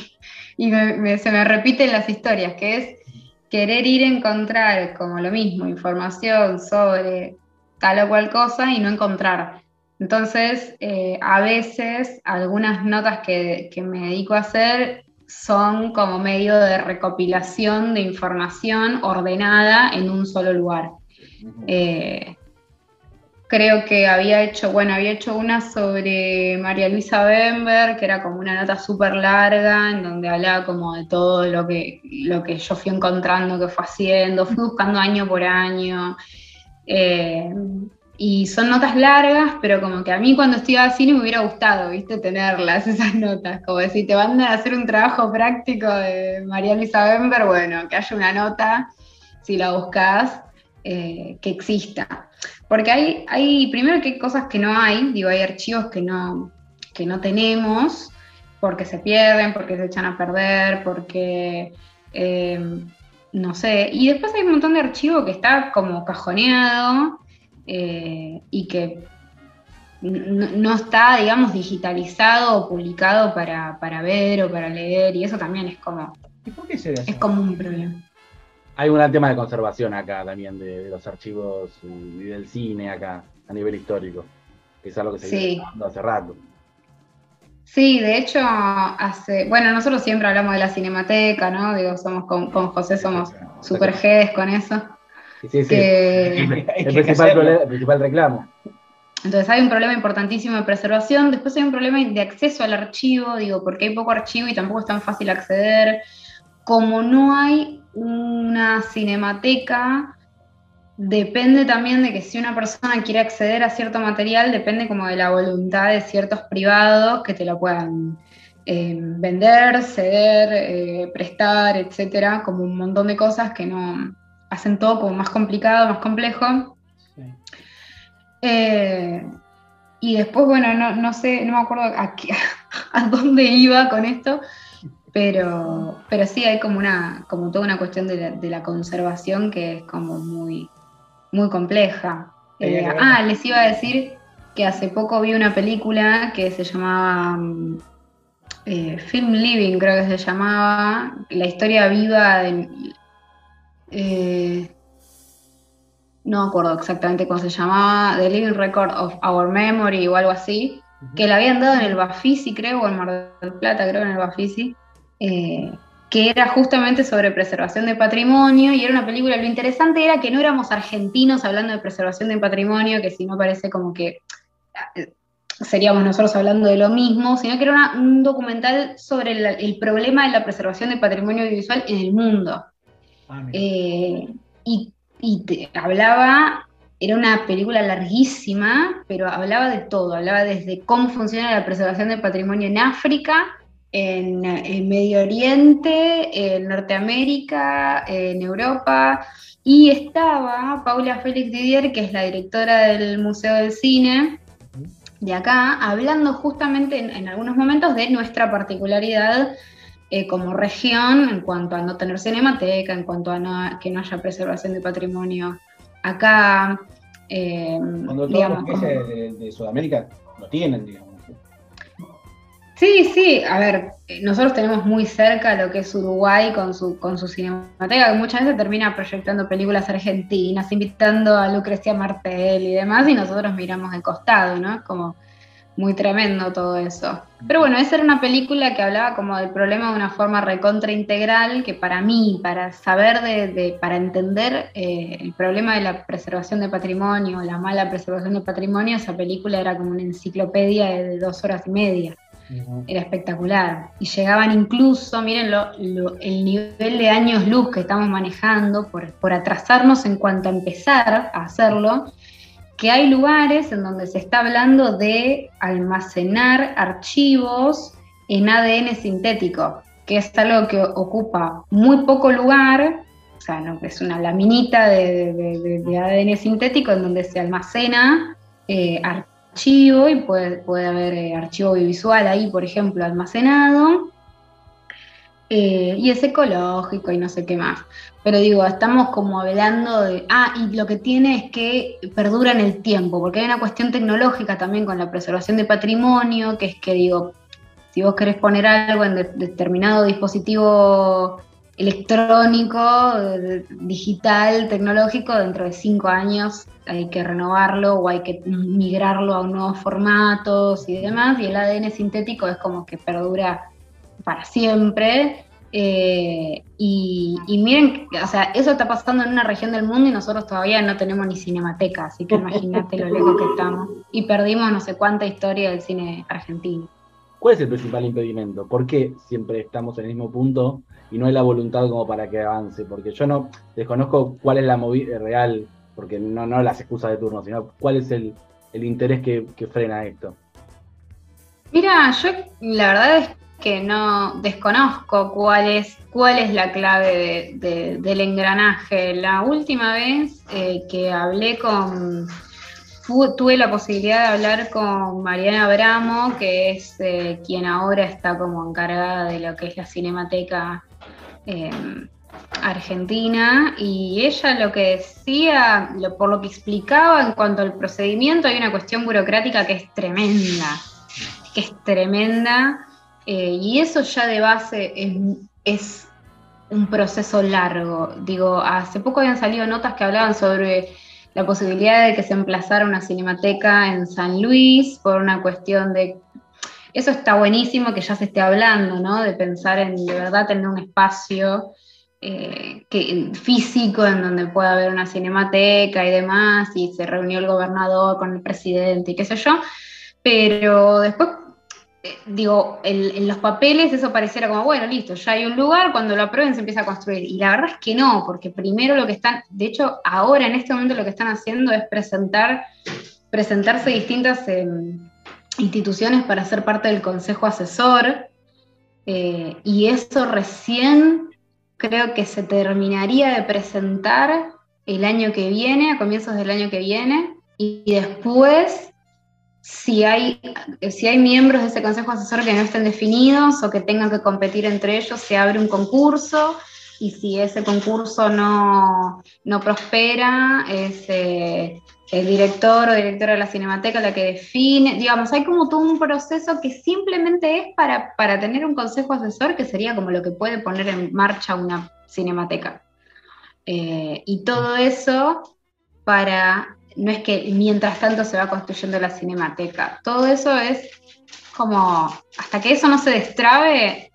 [SPEAKER 3] (laughs) se me repiten las historias, que es querer ir a encontrar como lo mismo, información sobre tal o cual cosa y no encontrar. Entonces, eh, a veces algunas notas que, que me dedico a hacer son como medio de recopilación de información ordenada en un solo lugar. Eh, creo que había hecho, bueno, había hecho una sobre María Luisa Bember, que era como una nota súper larga, en donde hablaba como de todo lo que, lo que yo fui encontrando, que fue haciendo, fui buscando año por año. Eh, y son notas largas, pero como que a mí cuando estudiaba cine me hubiera gustado, viste, tenerlas, (laughs) esas notas. Como si te mandan a hacer un trabajo práctico de María Luisa Bember, bueno, que haya una nota, si la buscas, eh, que exista. Porque hay, hay, primero que hay cosas que no hay, digo, hay archivos que no, que no tenemos, porque se pierden, porque se echan a perder, porque eh, no sé. Y después hay un montón de archivo que está como cajoneado eh, y que no está, digamos, digitalizado o publicado para, para ver o para leer, y eso también es como,
[SPEAKER 6] ¿Y por qué será
[SPEAKER 3] es como un problema.
[SPEAKER 6] Hay un gran tema de conservación acá también, de, de los archivos y del cine acá, a nivel histórico. Que es algo que se
[SPEAKER 3] Sí.
[SPEAKER 6] viene hace rato.
[SPEAKER 3] Sí, de hecho, hace, bueno, nosotros siempre hablamos de la cinemateca, ¿no? Digo, somos con, con José somos super G's con eso.
[SPEAKER 6] Sí, sí, sí.
[SPEAKER 3] Que- (laughs)
[SPEAKER 6] El, principal, el principal reclamo.
[SPEAKER 3] Entonces hay un problema importantísimo de preservación, después hay un problema de acceso al archivo, digo, porque hay poco archivo y tampoco es tan fácil acceder. Como no hay una cinemateca, depende también de que si una persona quiere acceder a cierto material, depende como de la voluntad de ciertos privados que te lo puedan eh, vender, ceder, eh, prestar, etcétera, como un montón de cosas que no hacen todo como más complicado, más complejo.
[SPEAKER 2] Sí.
[SPEAKER 3] Eh, y después, bueno, no, no sé, no me acuerdo a, qué- (laughs) a dónde iba con esto, pero, pero sí hay como una, como toda una cuestión de la, de la conservación que es como muy, muy compleja. Eh, ah, les iba a decir que hace poco vi una película que se llamaba mm, eh, Film Living, creo que se llamaba, la historia viva de... eh, no acuerdo exactamente cómo se llamaba, The Living Record of Our Memory o algo así, que la habían dado en el Bafisi, creo, o en Mar del Plata, creo, en el Bafisi, eh, que era justamente sobre preservación de patrimonio, y era una película, lo interesante era que no éramos argentinos hablando de preservación de patrimonio, que si no parece como que eh, seríamos nosotros hablando de lo mismo, sino que era una- un documental sobre el problema de la preservación de patrimonio audiovisual en el mundo.
[SPEAKER 2] Ah.
[SPEAKER 3] Eh, y y te- hablaba, era una película larguísima, pero hablaba de todo, hablaba desde cómo funciona la preservación del patrimonio en África, en, Medio Oriente, en Norteamérica, en Europa, y estaba Paula Félix Didier, que es la directora del Museo del Cine de acá, hablando justamente en, en algunos momentos de nuestra particularidad eh, como región en cuanto a no tener cinemateca, en cuanto a no- que no haya preservación de patrimonio acá. eh,
[SPEAKER 6] Cuando todos
[SPEAKER 3] digamos,
[SPEAKER 6] los países de Sudamérica lo tienen, digamos.
[SPEAKER 3] Sí, sí, a ver, eh, nosotros tenemos muy cerca lo que es Uruguay con su, con su cinemateca, que muchas veces termina proyectando películas argentinas, invitando a Lucrecia Martel y demás, y nosotros miramos de costado, ¿no? Como muy tremendo todo eso. Pero bueno, esa era una película que hablaba como del problema de una forma recontra integral, que para mí, para saber de, de- para entender eh, el problema de la preservación de patrimonio, la mala preservación de patrimonio, esa película era como una enciclopedia de dos horas y media era espectacular. Y llegaban incluso, miren el nivel de años luz que estamos manejando por, por atrasarnos en cuanto a empezar a hacerlo, que hay lugares en donde se está hablando de almacenar archivos en ADN sintético, que es algo que ocupa muy poco lugar, o sea, no, es una laminita de, ADN sintético en donde se almacena eh, archivo y puede, puede haber eh, archivo audiovisual ahí, por ejemplo, almacenado. Eh, y es ecológico y no sé qué más. Pero digo, estamos como hablando de. Ah, y lo que tiene es que perdura en el tiempo, porque hay una cuestión tecnológica también con la preservación de patrimonio, que es que digo, si vos querés poner algo en de- determinado dispositivo electrónico, digital, tecnológico, dentro de cinco años hay que renovarlo o hay que migrarlo a nuevos formatos y demás, y el ADN sintético es como que perdura para siempre. eh, y, y miren, o sea, eso está pasando en una región del mundo y nosotros todavía no tenemos ni cinemateca, así que imagínate lo lejos que estamos. Y perdimos no sé cuánta historia del cine argentino.
[SPEAKER 1] ¿Cuál es el principal impedimento? ¿Por qué siempre estamos en el mismo punto y no hay la voluntad como para que avance? Porque yo no desconozco cuál es la movida real, porque no, no las excusas de turno, sino cuál es el, el interés que, que frena esto.
[SPEAKER 3] Mira, yo la verdad es que no desconozco cuál es, cuál es la clave de- de- del engranaje. La última vez eh, que hablé con, tuve la posibilidad de hablar con Mariana Abramo, que es eh, quien ahora está como encargada de lo que es la cinemateca eh, argentina, y ella lo que decía, lo- por lo que explicaba en cuanto al procedimiento, hay una cuestión burocrática que es tremenda que es tremenda, eh, y eso ya de base es un proceso largo. Digo, hace poco habían salido notas que hablaban sobre la posibilidad de que se emplazara una cinemateca en San Luis por una cuestión de... Eso está buenísimo que ya se esté hablando, ¿no? De pensar en de verdad tener un espacio eh, físico en donde pueda haber una cinemateca y demás, y se reunió el gobernador con el presidente y qué sé yo, pero después, eh, digo, en los papeles eso pareciera como, bueno, listo, ya hay un lugar, cuando lo aprueben se empieza a construir. Y la verdad es que no, porque primero lo que están, de hecho, ahora en este momento lo que están haciendo es presentar, presentarse distintas em, instituciones para ser parte del consejo asesor, eh, y eso recién creo que se terminaría de presentar el año que viene, a comienzos del año que viene, y después si hay, si hay miembros de ese consejo asesor que no estén definidos o que tengan que competir entre ellos, se abre un concurso y si ese concurso no, no prospera, es el director o directora de la cinemateca la que define. Digamos, hay como todo un proceso que simplemente es para, para tener un consejo asesor que sería como lo que puede poner en marcha una cinemateca. Eh, y todo eso para no es que mientras tanto se va construyendo la cinemateca. Todo eso es como, hasta que eso no se destrabe,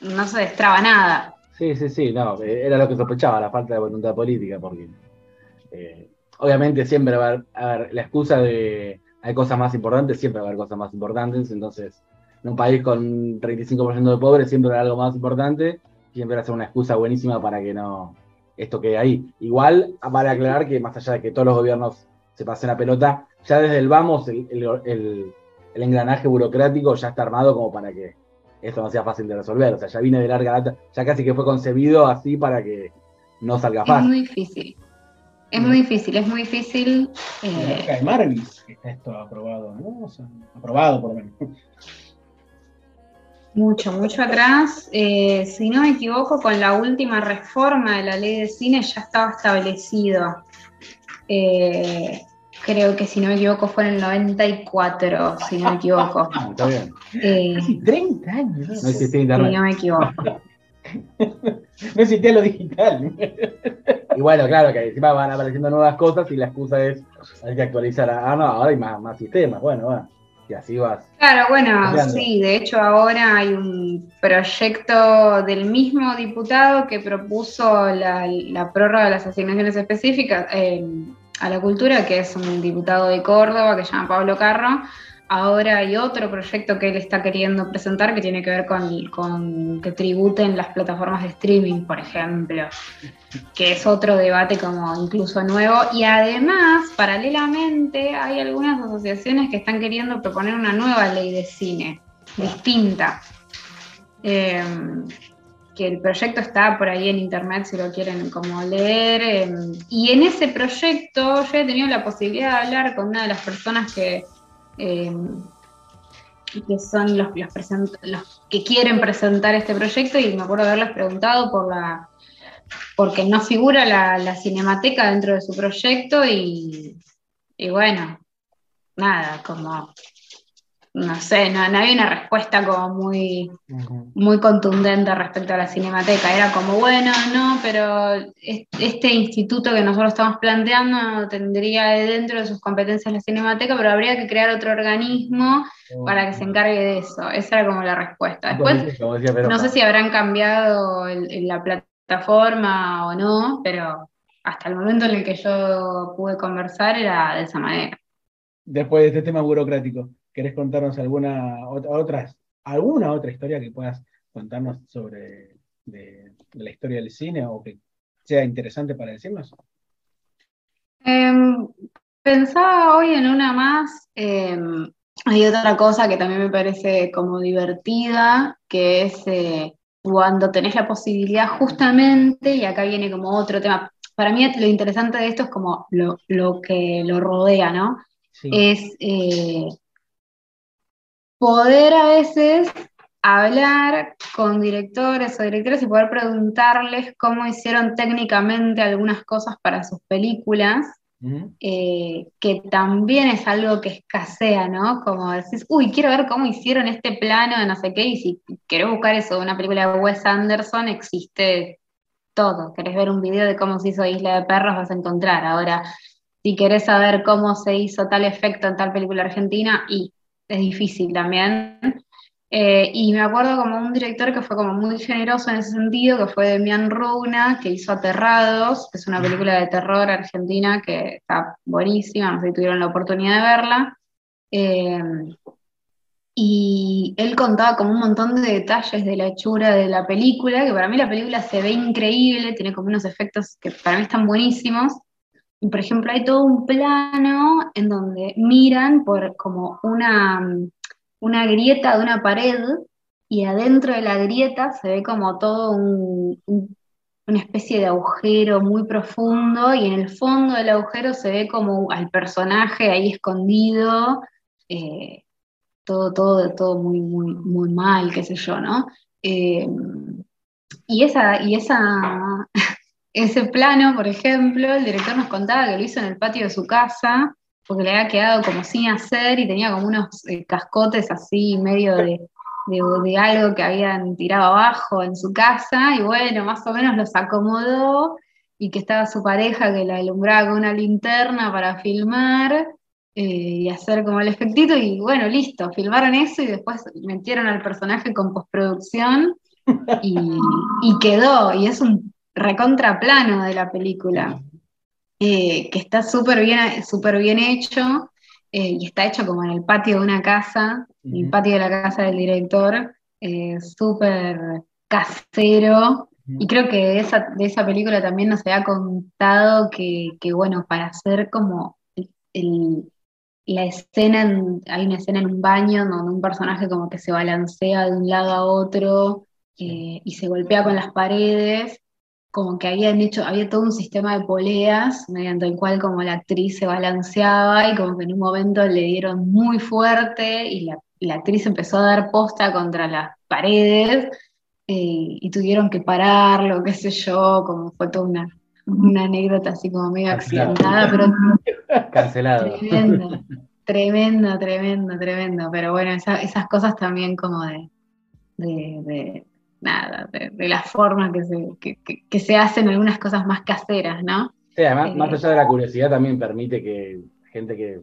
[SPEAKER 3] no se destraba nada.
[SPEAKER 1] Sí, sí, sí, no, eh, era lo que sospechaba, la falta de voluntad política, porque eh, obviamente siempre va a haber, ver, la excusa de hay cosas más importantes, siempre va a haber cosas más importantes, entonces en un país con un 35% de pobres siempre va a haber algo más importante, siempre va a ser una excusa buenísima para que no esto quede ahí. Igual vale aclarar que más allá de que todos los gobiernos se pasen la pelota, ya desde el vamos el, el- el- el engranaje burocrático ya está armado como para que esto no sea fácil de resolver. O sea, ya viene de larga data, ya casi que fue concebido así para que no salga
[SPEAKER 3] Es
[SPEAKER 1] fácil.
[SPEAKER 3] muy difícil. Es muy difícil, es muy difícil.
[SPEAKER 2] En la
[SPEAKER 3] eh,
[SPEAKER 2] época de Marvis que está esto aprobado, ¿no? O sea, aprobado por lo menos.
[SPEAKER 3] Mucho, mucho atrás. Eh, si no me equivoco, con la última reforma de la ley de cine ya estaba establecido. Eh, creo que si no me equivoco fue en el 94, si no me equivoco.
[SPEAKER 1] Ah, Está bien.
[SPEAKER 3] Eh,
[SPEAKER 2] Casi 30 años.
[SPEAKER 1] No existe
[SPEAKER 3] si
[SPEAKER 1] internet.
[SPEAKER 3] no me equivoco. (laughs)
[SPEAKER 2] No existía lo digital.
[SPEAKER 1] Y bueno, claro, que encima van apareciendo nuevas cosas y la excusa es hay que actualizar. Ah, no, ahora hay más, más sistemas. Bueno, va. Y así vas.
[SPEAKER 3] Claro, bueno, sí, de hecho ahora hay un proyecto del mismo diputado que propuso la, la prórroga de las asignaciones específicas eh, a la cultura, que es un diputado de Córdoba que se llama Pablo Carro. Ahora hay otro proyecto que él está queriendo presentar que tiene que ver con, que tributen las plataformas de streaming, por ejemplo, que es otro debate como incluso nuevo. Y además, paralelamente, hay algunas asociaciones que están queriendo proponer una nueva ley de cine, distinta. Eh, que el proyecto está por ahí en internet si lo quieren como leer. eh, y en ese proyecto yo he tenido la posibilidad de hablar con una de las personas que, eh, que son los, los, que quieren presentar este proyecto y me acuerdo haberles preguntado por la porque no figura la, la cinemateca dentro de su proyecto y, y bueno, nada, como no sé, no, no había una respuesta como muy, muy contundente respecto a la cinemateca. Era como, bueno, no, pero es- este instituto que nosotros estamos planteando tendría dentro de sus competencias la cinemateca, pero habría que crear otro organismo para que se encargue de eso. Esa era como la respuesta. Después, no sé si habrán cambiado el- el- la plataforma o no, pero hasta el momento en el que yo pude conversar era de esa manera.
[SPEAKER 2] Después de este tema burocrático, ¿querés contarnos alguna ot- otras, alguna otra historia que puedas contarnos sobre de, de la historia del cine o que sea interesante para decirnos?
[SPEAKER 3] Em, pensaba hoy en una más. em, hay otra cosa que también me parece como divertida, que es eh, cuando tenés la posibilidad justamente, y acá viene como otro tema. Para mí lo interesante de esto es como lo, lo que lo rodea, ¿no?
[SPEAKER 2] Sí.
[SPEAKER 3] Es eh, poder a veces hablar con directores o directores y poder preguntarles cómo hicieron técnicamente algunas cosas para sus películas eh, que también es algo que escasea, ¿no? Como decís, uy, quiero ver cómo hicieron este plano de no sé qué, y si querés buscar eso de una película de Wes Anderson, existe todo. Querés ver un video de cómo se hizo Isla de Perros, vas a encontrar. Ahora, si querés saber cómo se hizo tal efecto en tal película argentina, y es difícil también. Eh, y me acuerdo como un director que fue como muy generoso en ese sentido, que fue Demian Runa, que hizo Aterrados, que es una película de terror argentina que está buenísima, no sé si tuvieron la oportunidad de verla. Eh, y él contaba como un montón de detalles de la hechura de la película, que para mí la película se ve increíble, tiene como unos efectos que para mí están buenísimos. Por ejemplo, hay todo un plano en donde miran por como una, una grieta de una pared y adentro de la grieta se ve como todo un- un- una especie de agujero muy profundo y en el fondo del agujero se ve como al personaje ahí escondido, eh, todo, todo, todo muy, muy, muy mal, qué sé yo, ¿no? Eh, y esa, y esa, ese plano, por ejemplo, el director nos contaba que lo hizo en el patio de su casa, porque le había quedado como sin hacer y tenía como unos eh, cascotes así medio de, de, algo que habían tirado abajo en su casa, y bueno, más o menos los acomodó, y que estaba su pareja que la alumbraba con una linterna para filmar, eh, y hacer como el efectito, y bueno, listo, filmaron eso y después metieron al personaje con postproducción y, y quedó, y es un recontraplano de la película, eh, que está súper bien, súper bien hecho, eh, y está hecho como en el patio de una casa, el patio de la casa del director, eh, súper casero, y creo que de esa, de esa película también nos había contado que, que, bueno, para hacer como el- el- la escena, en- hay una escena en un baño donde un personaje como que se balancea de un lado a otro eh, y se golpea con las paredes, como que habían hecho, había todo un sistema de poleas mediante el cual como la actriz se balanceaba y como que en un momento le dieron muy fuerte y la, la actriz empezó a dar posta contra las paredes eh, y tuvieron que pararlo, qué sé yo, como fue toda una, una anécdota así como medio accidentada, pero (laughs)
[SPEAKER 6] Cancelado.
[SPEAKER 3] Tremendo, tremendo, tremendo, tremendo. Pero bueno, esa- esas cosas también como de, de, de- nada, de, de la forma que se, que, que- que se hacen algunas cosas más caseras, ¿no?
[SPEAKER 6] Sí, además,
[SPEAKER 3] Eh,
[SPEAKER 6] más allá de la curiosidad, también permite que gente que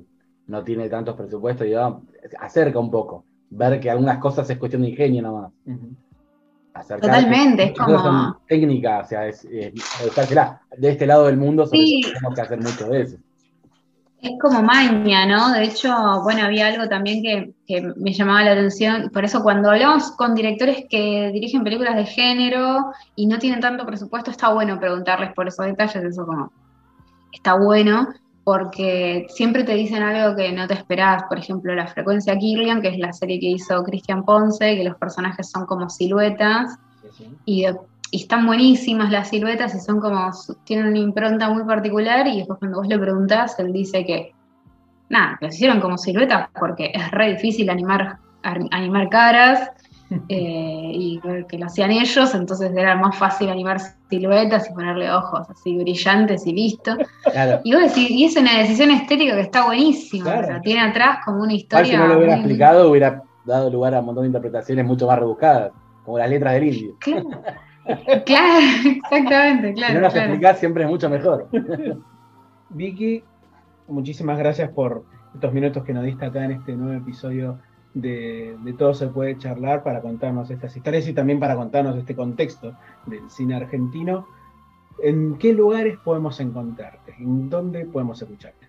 [SPEAKER 6] no tiene tantos presupuestos, acerca un poco. Ver que algunas cosas es cuestión de ingenio nomás. Acercarse.
[SPEAKER 3] Totalmente, es como-
[SPEAKER 6] son técnicas, o sea, es, es buscársela. De este lado del mundo, sobre
[SPEAKER 3] Sí.
[SPEAKER 6] tenemos que hacer mucho de eso.
[SPEAKER 3] Es como maña, ¿no? De hecho, bueno, había algo también que, que me llamaba la atención. Por eso cuando hablamos con directores que dirigen películas de género y no tienen tanto presupuesto, está bueno preguntarles por esos detalles, eso como está bueno, porque siempre te dicen algo que no te esperás. Por ejemplo, La Frecuencia Kirlian, que es la serie que hizo Cristian Ponce, que los personajes son como siluetas y, y están buenísimas las siluetas y son como, tienen una impronta muy particular y después cuando vos le preguntás, él dice que, nada, los hicieron como siluetas porque es re difícil animar ar- animar caras (laughs) eh, y que lo hacían ellos, entonces era más fácil animar siluetas y ponerle ojos así brillantes y listo.
[SPEAKER 6] Claro.
[SPEAKER 3] Y vos decís, y es una decisión estética que está buenísima,
[SPEAKER 6] Claro.
[SPEAKER 3] o sea, tiene atrás como una historia.
[SPEAKER 6] si no lo hubiera
[SPEAKER 3] muy-
[SPEAKER 6] explicado, hubiera dado lugar a un montón de interpretaciones mucho más rebuscadas, como las letras del indio.
[SPEAKER 3] Claro, claro, exactamente,
[SPEAKER 6] si
[SPEAKER 3] claro.
[SPEAKER 6] no las
[SPEAKER 3] claro.
[SPEAKER 6] explicás, siempre es mucho mejor. (laughs)
[SPEAKER 2] Vicky, muchísimas gracias por estos minutos que nos diste acá en este nuevo episodio de, de Todo se puede charlar para contarnos estas historias y también para contarnos este contexto del cine argentino. ¿En qué lugares podemos encontrarte? ¿En dónde podemos escucharte?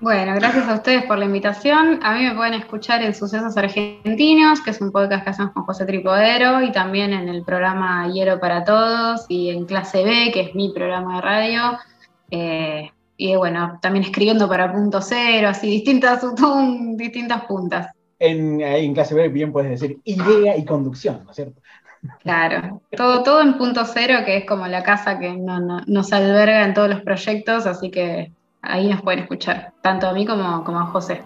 [SPEAKER 3] Bueno, gracias a ustedes por la invitación. A mí me pueden escuchar en Sucesos Argentinos, que es un podcast que hacemos con José Tripodero, y también en el programa Hiero para Todos y en Clase B, que es mi programa de radio. Eh, y bueno, también escribiendo para Punto Cero, así distintas, (laughs) distintas puntas.
[SPEAKER 2] En, clase B bien puedes decir idea y conducción, ¿no es cierto?
[SPEAKER 3] Claro, todo, todo en Punto Cero, que es como la casa que no- no- nos alberga en todos los proyectos, así que ahí nos pueden escuchar, tanto a mí como, a José.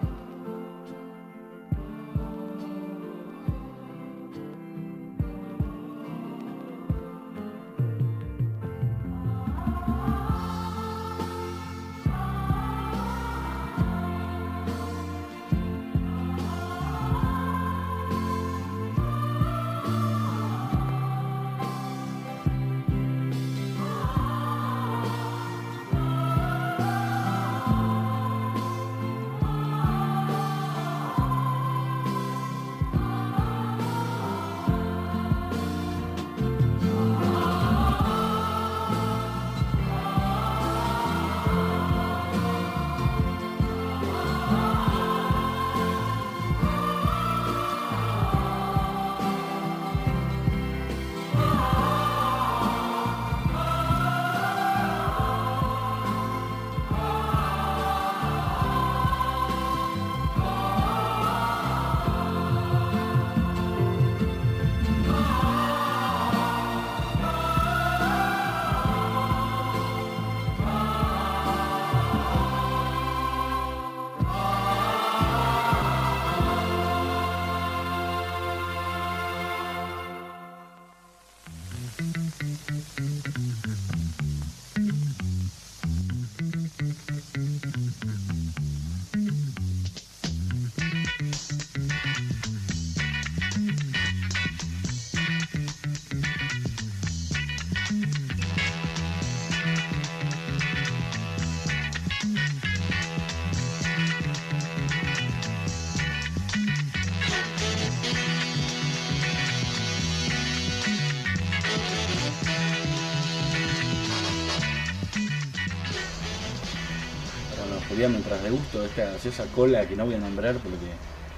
[SPEAKER 1] Julián, mientras le gusto esta gaseosa cola que no voy a nombrar porque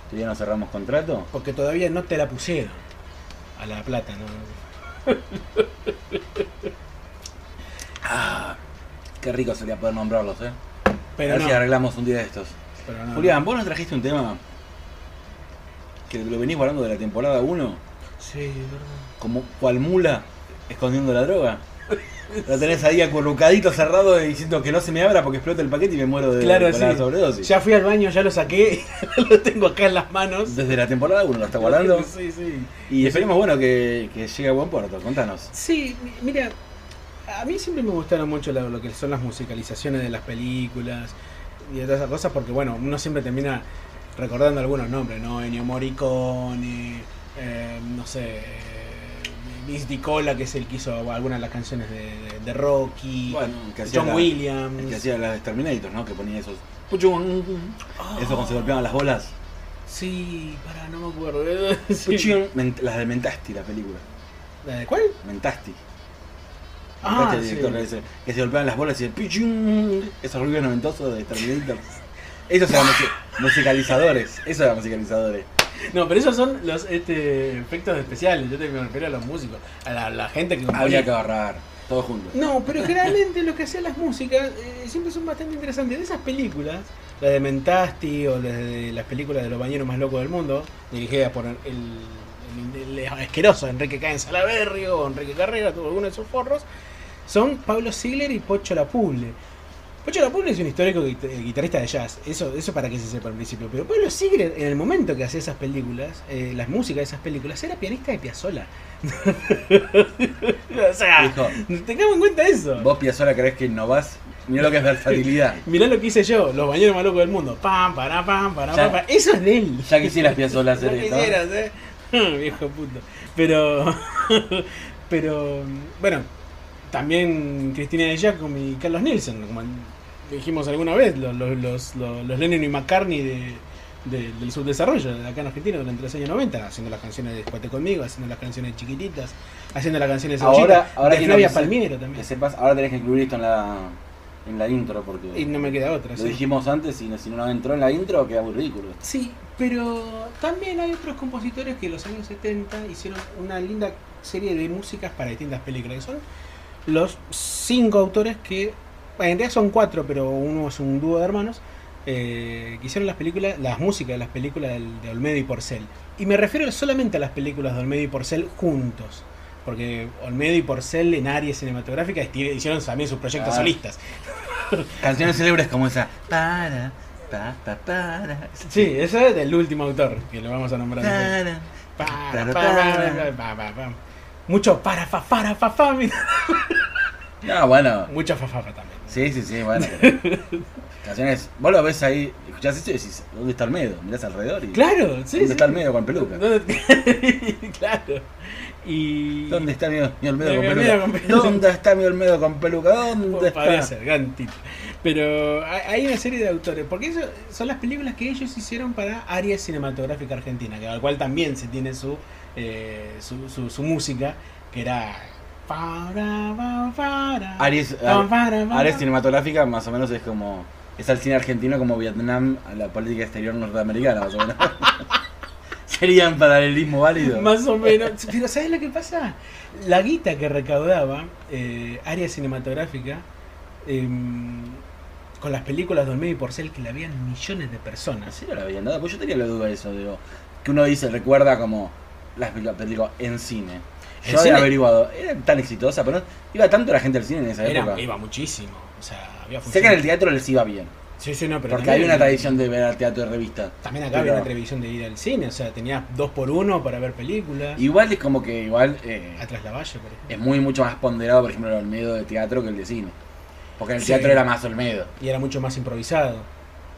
[SPEAKER 1] todavía no cerramos contrato.
[SPEAKER 2] Porque todavía no te la pusieron a la plata, ¿no? (laughs)
[SPEAKER 1] Ah, qué rico sería poder nombrarlos, ¿eh?
[SPEAKER 2] Pero
[SPEAKER 1] a ver
[SPEAKER 2] no.
[SPEAKER 1] si arreglamos un día de estos.
[SPEAKER 2] Pero no.
[SPEAKER 1] Julián, vos nos trajiste un tema que lo venís guardando de la temporada 1,
[SPEAKER 2] Sí, es verdad.
[SPEAKER 1] como cual mula escondiendo la droga. Lo tenés ahí acurrucadito, cerrado, diciendo que no se me abra porque explota el paquete y me muero de,
[SPEAKER 2] Claro,
[SPEAKER 1] la
[SPEAKER 2] sí.
[SPEAKER 1] sobredosis.
[SPEAKER 2] Ya fui al baño, ya lo saqué, (laughs) lo tengo acá en las manos.
[SPEAKER 1] Desde la temporada 1 lo está guardando. (laughs)
[SPEAKER 2] Sí, sí.
[SPEAKER 1] Y esperemos, bueno, que, que llegue a buen puerto. Contanos.
[SPEAKER 2] Sí, mi- mira, a mí siempre me gustaron mucho lo, que son las musicalizaciones de las películas y de todas esas cosas, porque bueno, uno siempre termina recordando algunos nombres, ¿no? Ennio Morricone, eh, no sé, eh, Vince Di Cola, que es el que hizo algunas de las canciones de, de- de Rocky,
[SPEAKER 1] Bueno,
[SPEAKER 2] John
[SPEAKER 1] la-
[SPEAKER 2] Williams.
[SPEAKER 1] El que hacía las de Terminator, ¿no? Que ponía esos. Puchun. Eso cuando se golpeaban las bolas.
[SPEAKER 2] Sí, para, no me acuerdo. (laughs) Sí.
[SPEAKER 1] Puchun. Ment- Las de Mentasti, la película.
[SPEAKER 2] ¿La de cuál?
[SPEAKER 1] Mentasti.
[SPEAKER 2] Ah,
[SPEAKER 1] Mentasti, el director
[SPEAKER 2] sí.
[SPEAKER 1] que se golpeaban las bolas y el Puchun. Esos ruidos noventosos de Terminator. (laughs) Esos eran musi- musicalizadores. Esos eran musicalizadores.
[SPEAKER 2] No, pero esos son los este, efectos especiales. Yo te me refiero a los músicos, a la, la gente que componía.
[SPEAKER 1] Habría que agarrar. Todos juntos.
[SPEAKER 2] No, pero generalmente lo que hacían las músicas eh, siempre son bastante interesantes. De esas películas, la de Mentasti o las de las películas de los bañeros más locos del mundo, dirigidas por el, el- el asqueroso Enrique Caen Salaberrio o Enrique Carrera, todo alguno de esos forros, son Pablo Ziegler y Pocho Lapuble. Pocho Capone es un histórico eh, guitarrista de jazz, eso, eso para que se sepa al principio. Pero Pablo Sigre, en el momento que hacía esas películas, eh, las músicas de esas películas, era pianista de Piazzolla. (laughs) o sea, tengamos en cuenta eso.
[SPEAKER 1] vos Piazzolla crees que innovás. Mirá lo que es versatilidad. (laughs)
[SPEAKER 2] Mirá lo que hice yo, los bañeros más locos del mundo. Pam, para, pam, para,
[SPEAKER 1] Ya-
[SPEAKER 2] pam. Eso es de él.
[SPEAKER 1] Ya quisieras Piazzolla hacer (laughs)
[SPEAKER 2] No
[SPEAKER 1] esto.
[SPEAKER 2] quisieras, eh. Viejo puto. Pero. pero. Bueno, también Cristina de Giacomo y Carlos Nielsen, como dijimos alguna vez, los, los, los, los, los Lennon y McCartney de, de- del subdesarrollo de acá en Argentina durante los años 90, haciendo las canciones de Escuate conmigo, haciendo las canciones chiquititas, haciendo las canciones de
[SPEAKER 1] Ahora, ahora
[SPEAKER 2] de Flavia
[SPEAKER 1] que sepas, ahora tenés que incluir esto en la, en la intro porque
[SPEAKER 2] Y no me queda otra.
[SPEAKER 1] lo
[SPEAKER 2] sí.
[SPEAKER 1] dijimos antes y no- si no entró en la intro queda muy ridículo.
[SPEAKER 2] Sí, pero también hay otros compositores que en los años 70 hicieron una linda serie de músicas para distintas películas. que son los cinco autores que, en realidad son cuatro, pero uno es un dúo de hermanos, eh, que hicieron las películas, las músicas de las películas de Olmedo y Porcel. Y me refiero solamente a las películas de Olmedo y Porcel juntos. Porque Olmedo y Porcel en áreas cinematográficas hicieron también sus proyectos
[SPEAKER 1] Ah.
[SPEAKER 2] solistas. (laughs)
[SPEAKER 1] Canciones célebres como esa. Para, pa, pa, para.
[SPEAKER 2] Sí, ese es del último autor, que lo vamos a nombrar.
[SPEAKER 1] Para.
[SPEAKER 2] Para,
[SPEAKER 1] Para,
[SPEAKER 2] para,
[SPEAKER 1] para.
[SPEAKER 2] Mucho para, fa, para, fa, fa, mira.
[SPEAKER 1] No, (laughs) bueno.
[SPEAKER 2] Mucho fa, fa, también.
[SPEAKER 1] Sí, sí, sí, bueno. (laughs) Canciones. Vos lo ves ahí, escuchás esto y decís, ¿dónde está el medio? Mirás alrededor y.
[SPEAKER 2] Claro, sí.
[SPEAKER 1] ¿Dónde
[SPEAKER 2] sí.
[SPEAKER 1] está el medio con peluca?
[SPEAKER 2] ¿Dónde- (laughs) claro. Y.
[SPEAKER 1] ¿Dónde está mi, mi Olmedo con peluca?
[SPEAKER 2] con peluca.
[SPEAKER 1] ¿Dónde está mi Olmedo con peluca? ¿Dónde
[SPEAKER 2] Podría
[SPEAKER 1] está?
[SPEAKER 2] ser, gran título. Pero hay hay una serie de autores, porque eso son las películas que ellos hicieron para área cinematográfica argentina, que al cual también se tiene su, eh, su, su, su música, que era...
[SPEAKER 1] Aries. Área cinematográfica más o menos es como. Es al cine argentino como Vietnam a la política exterior norteamericana, más o menos. (laughs) Sería un paralelismo válido.
[SPEAKER 2] Más o menos. Pero ¿sabes lo que pasa? La guita que recaudaba eh, área cinematográfica em, con las películas de Olmedo y Porcel que la veían millones de personas.
[SPEAKER 1] Así no la había nada, pues yo tenía la duda de eso, digo. Que uno dice, recuerda como las películas en cine.
[SPEAKER 2] ¿En
[SPEAKER 1] Yo había
[SPEAKER 2] cine?
[SPEAKER 1] averiguado, era tan exitosa, pero no, iba tanto la gente al cine en esa
[SPEAKER 2] Era,
[SPEAKER 1] época.
[SPEAKER 2] iba muchísimo. O sea, había
[SPEAKER 1] Sé que en el teatro les iba bien.
[SPEAKER 2] Sí, sí, no, pero
[SPEAKER 1] Porque hay una tradición de ver al teatro de revista.
[SPEAKER 2] También acá
[SPEAKER 1] Pero
[SPEAKER 2] había una televisión de ir al cine, o sea, tenías dos por uno para ver películas.
[SPEAKER 1] Igual es como que igual eh,
[SPEAKER 2] Atrás la valle, por ejemplo.
[SPEAKER 1] es muy mucho más ponderado, por ejemplo, el Olmedo de teatro que el de cine. Porque en el
[SPEAKER 2] Sí.
[SPEAKER 1] teatro era más Olmedo.
[SPEAKER 2] Y era mucho más improvisado.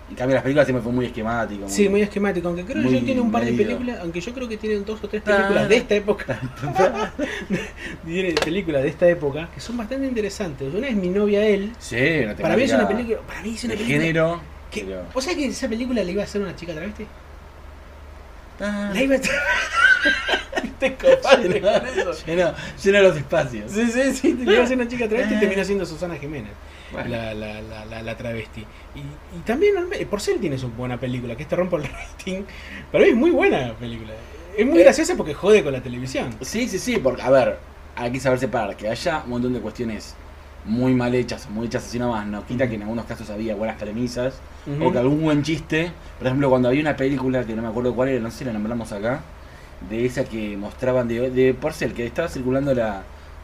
[SPEAKER 1] En cambio las películas siempre fue muy esquemático.
[SPEAKER 2] Sí, muy esquemático, aunque creo que ya tiene un par de películas, aunque yo creo que tienen dos o tres películas de esta época. (laughs) tiene películas de esta época que son bastante interesantes. Una es Mi novia él.
[SPEAKER 1] Sí, una
[SPEAKER 2] Para mí es una película, para mí es una
[SPEAKER 1] de
[SPEAKER 2] película
[SPEAKER 1] género.
[SPEAKER 2] que-
[SPEAKER 1] pero-
[SPEAKER 2] ¿Vos sabés que esa película le iba a hacer una chica travesti?
[SPEAKER 1] Ah,
[SPEAKER 2] La iba a Te copaste con eso. (laughs)
[SPEAKER 1] lleno, lleno los espacios.
[SPEAKER 2] Sí, sí, sí, a hacer una chica travesti y terminó siendo Susana Jiménez.
[SPEAKER 1] Bueno.
[SPEAKER 2] La, la, la, la, la travesti. Y, y también Porcel tiene su buena película, que este rompo el rating. Para mí es muy buena película. Es muy
[SPEAKER 1] Eh.
[SPEAKER 2] graciosa porque jode con la televisión.
[SPEAKER 1] Sí, sí, sí, porque, a ver, hay que saber separar que haya un montón de cuestiones muy mal hechas, muy hechas así nomás, no quita que en algunos casos había buenas premisas, o que algún buen chiste, por ejemplo, cuando había una película que no me acuerdo cuál era, no sé si la nombramos acá, de esa que mostraban de, de Porcel, que estaba circulando la,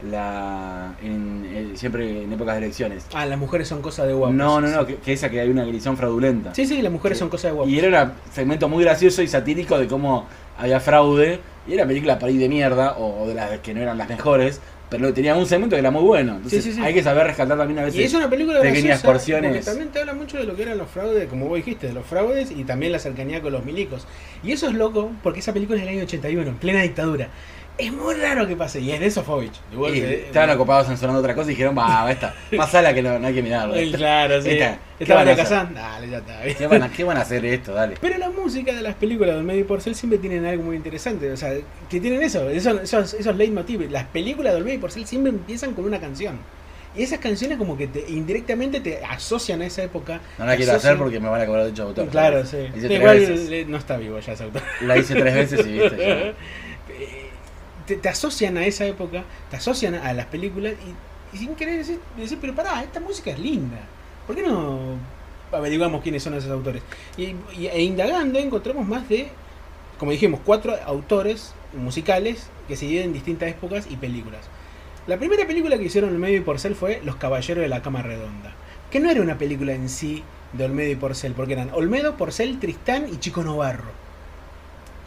[SPEAKER 1] la en, eh, siempre en épocas de elecciones.
[SPEAKER 2] Ah, las mujeres son cosas de guapos.
[SPEAKER 1] No, no, no, que, que esa que hay una elección fraudulenta.
[SPEAKER 2] Sí, sí, las mujeres
[SPEAKER 1] Sí.
[SPEAKER 2] son cosas de guapos.
[SPEAKER 1] Y era un segmento muy gracioso y satírico de cómo había fraude. Y era película para ir de mierda, o, o de las que no eran las mejores. Pero tenía un segmento que era muy bueno. Entonces
[SPEAKER 2] Sí, sí, sí.
[SPEAKER 1] hay que saber rescatar también a veces.
[SPEAKER 2] Y es una película
[SPEAKER 1] pequeñas
[SPEAKER 2] graciosa,
[SPEAKER 1] porciones.
[SPEAKER 2] Porque también te habla mucho de lo que eran los fraudes, como vos dijiste, de los fraudes y también la cercanía con los milicos. Y eso es loco porque esa película es del año 81, en plena dictadura. Es muy raro que pase. Y es de Sofovich. Igual
[SPEAKER 1] Y
[SPEAKER 2] que-
[SPEAKER 1] estaban ocupados censurando otra cosa y dijeron, va, esta, pasala que no, no hay que mirarla.
[SPEAKER 2] Claro, sí.
[SPEAKER 1] Esta, ¿qué
[SPEAKER 2] Esta
[SPEAKER 1] van a?
[SPEAKER 2] Kazan, dale, ya está.
[SPEAKER 1] ¿Qué van, a, ¿Qué van a hacer esto? Dale.
[SPEAKER 2] Pero la música de las películas del Medio Porcel siempre tienen algo muy interesante. O sea, que tienen eso, esos, esos, esos leitmotiv. Las películas del Medio Porcel siempre empiezan con una canción. Y esas canciones como que te, indirectamente te asocian a esa época.
[SPEAKER 1] No la quiero
[SPEAKER 2] asocian-
[SPEAKER 1] hacer porque me van a cobrar derecho de autor.
[SPEAKER 2] Claro, sí. Igual
[SPEAKER 1] veces.
[SPEAKER 2] no está vivo ya ese autor.
[SPEAKER 1] La hice tres veces y viste. (laughs)
[SPEAKER 2] te, asocian a esa época, te asocian a las películas y, y sin querer decir, decir, pero pará, esta música es linda. ¿Por qué no averiguamos quiénes son esos autores? Y, y- e indagando encontramos más de, como dijimos, cuatro autores musicales que se dividen en distintas épocas y películas. La primera película que hicieron el medio y porcel fue Los Caballeros de la Cama Redonda, que no era una película en sí de Olmedo y Porcel, porque eran Olmedo, Porcel, Tristán y Chico Novarro.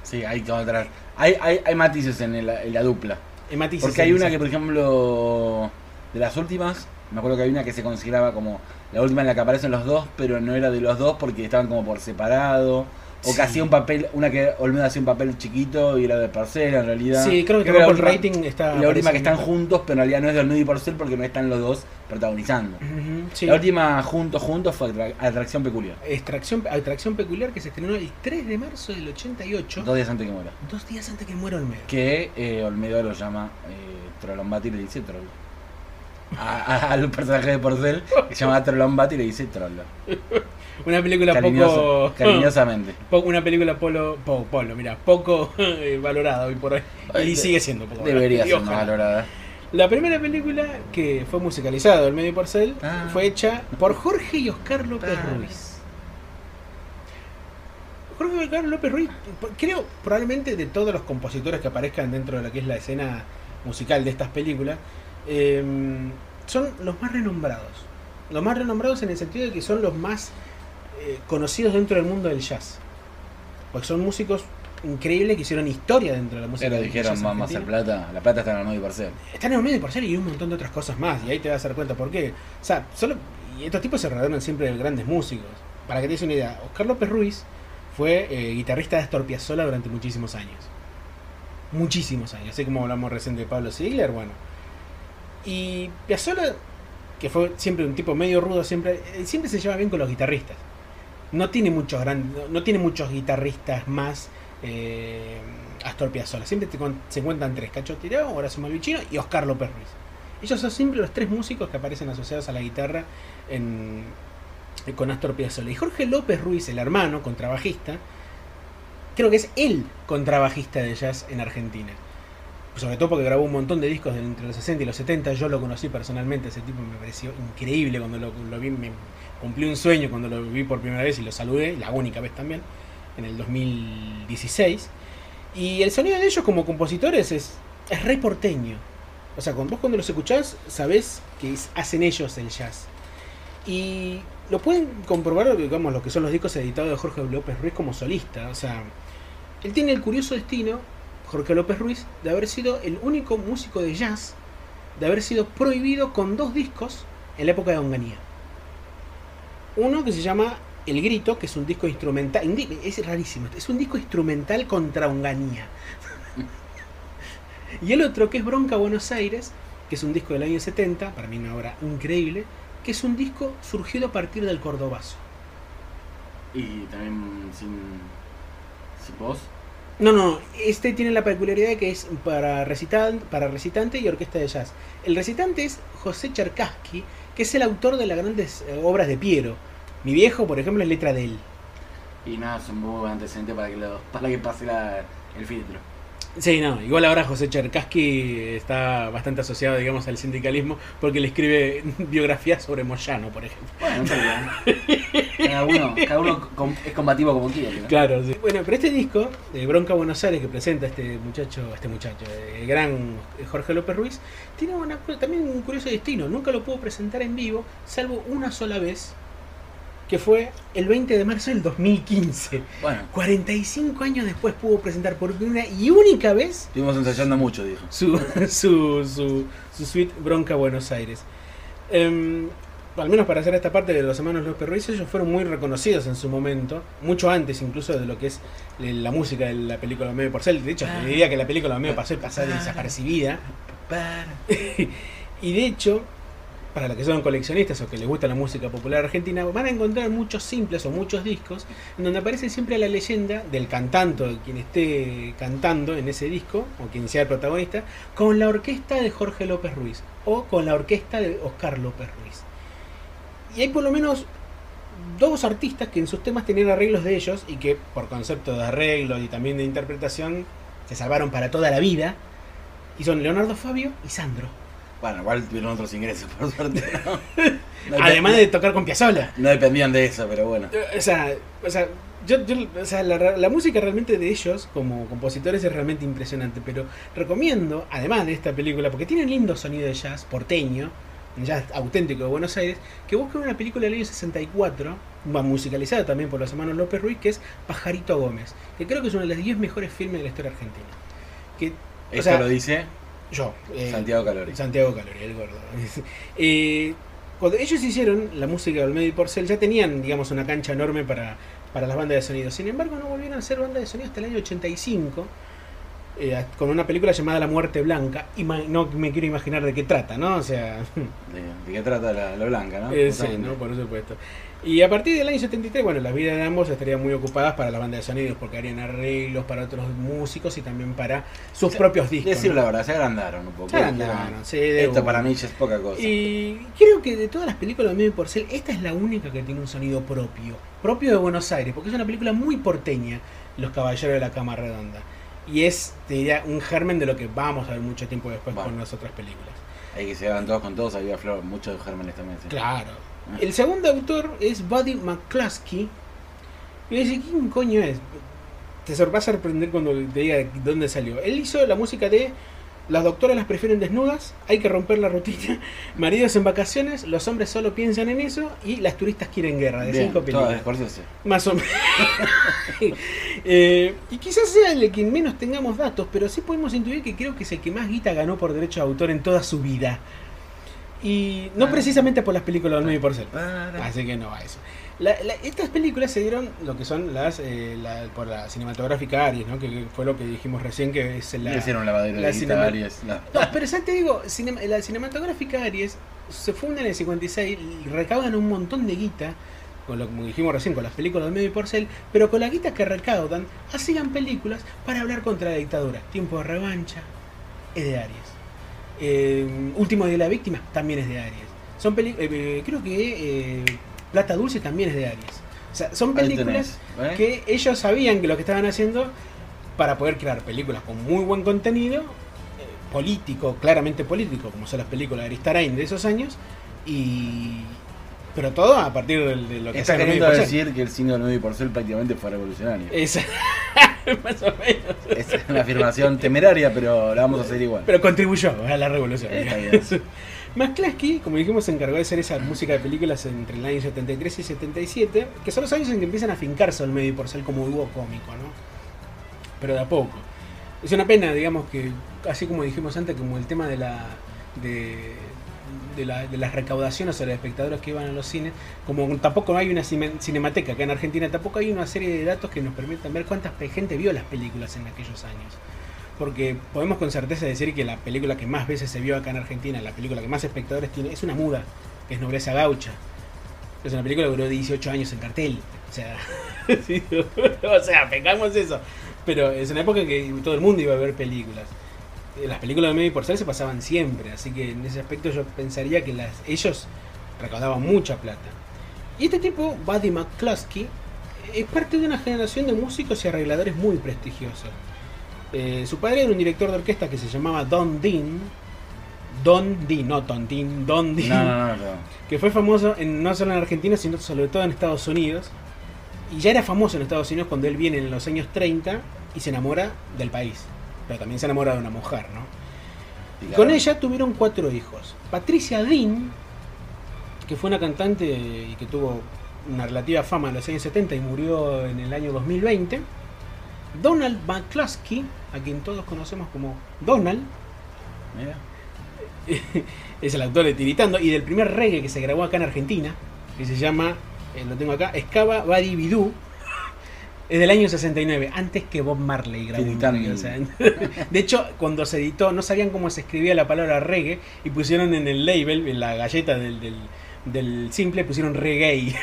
[SPEAKER 1] Sí, hay que encontrar. Hay, hay, hay matices en, el- en la dupla.
[SPEAKER 2] Y matices
[SPEAKER 1] Porque hay una
[SPEAKER 2] esa.
[SPEAKER 1] que, por ejemplo, de las últimas, me acuerdo que hay una que se consideraba como la última en la que aparecen los dos, pero no era de los dos porque estaban como por separado. O
[SPEAKER 2] Sí.
[SPEAKER 1] que hacía un papel, una que Olmedo hacía un papel chiquito y era de Parcela en realidad.
[SPEAKER 2] Sí, creo que
[SPEAKER 1] la
[SPEAKER 2] tampoco el
[SPEAKER 1] última-
[SPEAKER 2] rating está.
[SPEAKER 1] la última que están juntos, pero en realidad no es de Olmedo y Porcel porque no están los dos protagonizando.
[SPEAKER 2] Sí.
[SPEAKER 1] La última juntos, juntos fue Atra- Atracción Peculiar.
[SPEAKER 2] Extracción, atracción peculiar que se estrenó el 3 de marzo del 88,
[SPEAKER 1] Dos días antes que muera.
[SPEAKER 2] dos días antes que muera Olmedo.
[SPEAKER 1] Que eh, Olmedo lo llama eh, Trolombati y le dice a- al personaje de Porcel que (laughs) se llama Trolombati y le dice Trollo.
[SPEAKER 2] Una película
[SPEAKER 1] Cariñosa-
[SPEAKER 2] poco.
[SPEAKER 1] cariñosamente. (laughs)
[SPEAKER 2] po- una película polo, po- polo, mira, poco eh, valorada hoy por hoy. Y sigue siendo poco
[SPEAKER 1] Debería ser más valorada.
[SPEAKER 2] La primera película que fue musicalizada del medio Porcel
[SPEAKER 1] Ah.
[SPEAKER 2] fue hecha por Jorge y Oscar López
[SPEAKER 1] Ah.
[SPEAKER 2] Ruiz. Jorge y Oscar López Ruiz, creo probablemente de todos los compositores que aparezcan dentro de lo que es la escena musical de estas películas, eh, son los más renombrados. Los más renombrados en el sentido de que son los más eh, conocidos dentro del mundo del jazz. Porque son músicos increíbles que hicieron historia dentro de la música.
[SPEAKER 1] Pero dijeron hacer
[SPEAKER 2] argentino.
[SPEAKER 1] plata. La plata está en Olmedo y Porcel.
[SPEAKER 2] Están en el medio de Porcel y un montón de otras cosas más. Y ahí te vas a dar cuenta por qué. O sea, solo. Y estos tipos se rodearon siempre de grandes músicos. Para que te des una idea, Oscar López Ruiz fue eh, guitarrista de Astor Piazzolla durante muchísimos años. Muchísimos años. Así como hablamos recién de Pablo Ziegler, bueno. Y Piazzolla, que fue siempre un tipo medio rudo, siempre, eh, siempre se lleva bien con los guitarristas. No tiene muchos gran- no- tiene muchos guitarristas más eh, Astor Piazzolla. Siempre se encuentran tres, Cacho Tirado, Horacio Malvicino y Oscar López Ruiz. Ellos son siempre los tres músicos que aparecen asociados a la guitarra en, eh, con Astor Piazzolla. Y Jorge López Ruiz, el hermano, contrabajista, creo que es el contrabajista de jazz en Argentina. Sobre todo porque grabó un montón de discos entre los 60 y los 70. Yo lo conocí personalmente, ese tipo me pareció increíble cuando lo, lo vi. Me cumplí un sueño cuando lo vi por primera vez y lo saludé, la única vez también, en el 2016. Y el sonido de ellos como compositores es, es re. O sea, vos cuando los escuchás, sabés que hacen ellos el jazz. Y lo pueden comprobar, digamos, lo que son los discos editados de Jorge López Ruiz como solista. O sea, él tiene el curioso destino, Jorge López Ruiz, de haber sido el único músico de jazz de haber sido prohibido con dos discos en la época de Onganía. Uno que se llama El Grito, que es un disco instrumental, es rarísimo, es un disco instrumental contra Onganía. (laughs) y el otro que es Bronca Buenos Aires, que es un disco del año 70, para mí una obra increíble, que es un disco surgido a partir del cordobazo.
[SPEAKER 1] Y también sin. sin voz.
[SPEAKER 2] No, no, este tiene la peculiaridad de que es para, para recitante y orquesta de jazz. El recitante es José Cherkassky, que es el autor de las grandes eh, obras de Piero. Mi viejo, por ejemplo, es letra de él.
[SPEAKER 1] Y nada, es un buen antecedente para que, lo, para que pase la- el filtro.
[SPEAKER 2] Sí, no, igual ahora José Cherkassky está bastante asociado, digamos, al sindicalismo porque le escribe (laughs) biografías sobre Moyano, por ejemplo.
[SPEAKER 1] Bueno. Cada uno, cada uno es combativo como quiere. ¿no?
[SPEAKER 2] Claro, sí. Bueno, pero este disco, de Bronca Buenos Aires, que presenta este muchacho, este muchacho, el gran Jorge López Ruiz, tiene una, también un curioso destino. Nunca lo pudo presentar en vivo, salvo una sola vez, que fue el 20 de marzo del 2015.
[SPEAKER 1] Bueno,
[SPEAKER 2] 45 años después pudo presentar por primera y única vez
[SPEAKER 1] estuvimos ensayando mucho, dijo.
[SPEAKER 2] su, su, su, su suite Bronca Buenos Aires. Em, al menos para hacer esta parte de los hermanos López Ruiz, ellos fueron muy reconocidos en su momento, mucho antes incluso de lo que es la música de la película Medio Porcel. De hecho, te diría que la película Medio Porcel pasaba desapercibida. (laughs) y de hecho, para los que son coleccionistas o que les gusta la música popular argentina, van a encontrar muchos simples o muchos discos en donde aparece siempre la leyenda del cantante, o quien esté cantando en ese disco, o quien sea el protagonista, con la orquesta de Jorge López Ruiz o con la orquesta de Oscar López Ruiz. Y hay por lo menos dos artistas que en sus temas tenían arreglos de ellos y que por concepto de arreglo y también de interpretación se salvaron para toda la vida. Y son Leonardo Fabio y Sandro.
[SPEAKER 1] Bueno, igual tuvieron otros ingresos, (laughs) por suerte. ¿no? No (laughs) dep-
[SPEAKER 2] Además de tocar con Piazzolla.
[SPEAKER 1] No dependían de eso, pero bueno.
[SPEAKER 2] O sea, o sea, yo, yo- o sea, la, la música realmente de ellos como compositores es realmente impresionante, pero recomiendo, además de esta película, porque tiene lindo sonido de jazz porteño, ya auténtico de Buenos Aires, que buscan una película del año 64, va musicalizada también por los hermanos López Ruiz, que es Pajarito Gómez, que creo que es uno de los 10 mejores filmes de la historia argentina. Que, o
[SPEAKER 1] Esto
[SPEAKER 2] sea,
[SPEAKER 1] lo dice
[SPEAKER 2] yo, eh,
[SPEAKER 1] Santiago Calori.
[SPEAKER 2] Santiago Calori, el gordo. (laughs) Eh, cuando ellos hicieron la música de Olmedo y Porcel, ya tenían, digamos, una cancha enorme para, para las bandas de sonido. Sin embargo, no volvieron a ser banda de sonido hasta el año 85, eh, con una película llamada La Muerte Blanca. Y no me quiero imaginar de qué trata, ¿no? O sea, (laughs)
[SPEAKER 1] ¿De, de qué trata la, la blanca, no?
[SPEAKER 2] eh, sí. ¿no? Por supuesto. Y a partir del año 73, bueno, las vidas de ambos estarían muy ocupadas para la banda de sonidos, porque harían arreglos para otros músicos y también para sus propios discos.
[SPEAKER 1] Decir
[SPEAKER 2] ¿no?
[SPEAKER 1] la verdad, se agrandaron un poco.
[SPEAKER 2] Se agrandaron, sí, de
[SPEAKER 1] Esto para mí ya es poca cosa.
[SPEAKER 2] Y creo que de todas las películas de Mimi Porcel, esta es la única que tiene un sonido propio. Propio de Buenos Aires, porque es una película muy porteña, Los Caballeros de la Cama Redonda. Y es, te diría, un germen de lo que vamos a ver mucho tiempo después
[SPEAKER 1] Bueno.
[SPEAKER 2] con las otras películas.
[SPEAKER 1] Hay que se hagan todos con todos, había flor, muchos gérmenes también. sí.
[SPEAKER 2] Claro. El segundo autor es Buddy McCluskey. Y dice, ¿quién coño es? Te va a sorprender cuando te diga de dónde salió. Él hizo la música de Las doctoras las prefieren desnudas, hay que romper la rutina, (laughs) maridos en vacaciones, los hombres solo piensan en eso y las turistas quieren guerra, de
[SPEAKER 1] Bien,
[SPEAKER 2] cinco
[SPEAKER 1] de
[SPEAKER 2] películas. Más o menos. (laughs) Eh, y quizás sea el que menos tengamos datos, pero sí podemos intuir que creo que es el que más guita ganó por derecho de autor en toda su vida. Y no
[SPEAKER 1] Ah.
[SPEAKER 2] precisamente por las películas del 9%. Así que no va eso. La- la- estas películas se dieron lo que son las eh, la- por la cinematográfica Aries, ¿no? que, que fue lo que dijimos recién que es la,
[SPEAKER 1] Le hicieron lavadero
[SPEAKER 2] la
[SPEAKER 1] de Aries. No.
[SPEAKER 2] no, pero ya te digo, la cinematográfica Aries se funda en el 56 y recaudan un montón de guita, con lo como dijimos recién, con las películas del medio y porcel, pero con la guita que recaudan, hacían películas para hablar contra la dictadura. Tiempo de revancha es de Aries. Eh, Último día de la víctima también es de Aries. Son eh, eh, creo que eh, Plata Dulce también es de Aries. O sea, son películas
[SPEAKER 1] tenés,
[SPEAKER 2] que ellos sabían que lo que estaban haciendo para poder crear películas con muy buen contenido, político, claramente político, como son las películas de Aristarain de esos años, y pero todo a partir de, lo que
[SPEAKER 1] Está queriendo decir que el 9 y Porcel prácticamente fue revolucionario.
[SPEAKER 2] Esa- (laughs) más o menos.
[SPEAKER 1] Es una afirmación temeraria, pero la vamos a hacer igual.
[SPEAKER 2] Pero contribuyó a la revolución.
[SPEAKER 1] Está bien. (laughs)
[SPEAKER 2] McCluskey, como dijimos, se encargó de hacer esa música de películas entre el año 73 y 77, que son los años en que empiezan a fincarse el medio porcel como dúo cómico, ¿no? Pero de a poco. Es una pena, digamos, que así como dijimos antes, como el tema de la de, de, la- de las recaudaciones o los espectadores que iban a los cines, como tampoco hay una cine- cinemateca acá en Argentina, tampoco hay una serie de datos que nos permitan ver cuánta gente vio las películas en aquellos años. Porque podemos con certeza decir que la película que más veces se vio acá en Argentina, la película que más espectadores tiene, es una muda, que es Nobleza Gaucha. Es una película que duró 18 años en cartel. O sea, (laughs) (laughs) o sea, pegamos eso. Pero es una época en que todo el mundo iba a ver películas. Las películas de medio porcel se pasaban siempre, así que en ese aspecto yo pensaría que las, ellos recaudaban mucha plata. Y este tipo, Buddy McCluskey, es parte de una generación de músicos y arregladores muy prestigiosos. Eh, su padre era un director de orquesta que se llamaba Don Dean. Don Dean, no Don Dean, Don Dean.
[SPEAKER 1] No, no, no, no.
[SPEAKER 2] Que fue famoso en- no solo en Argentina, sino sobre todo en Estados Unidos. Y ya era famoso en Estados Unidos cuando él viene en los años 30 y se enamora del país. Pero también se enamora de una mujer, ¿no?
[SPEAKER 1] Y
[SPEAKER 2] Con ella tuvieron cuatro hijos. Patricia Dean, que fue una cantante y que tuvo una relativa fama en los años 70 y murió en el año 2020. Donald McCluskey, a quien todos conocemos como Donald,
[SPEAKER 1] mira. (laughs)
[SPEAKER 2] es el autor de Tiritando y del primer reggae que se grabó acá en Argentina, que se llama, eh, lo tengo acá, Escava Badi Bidú. Es del año 69, antes que Bob Marley grabó o sea, (laughs) de hecho, cuando se editó, no sabían cómo se escribía la palabra reggae y pusieron en el label, en la galleta del, del, del simple, pusieron reggae.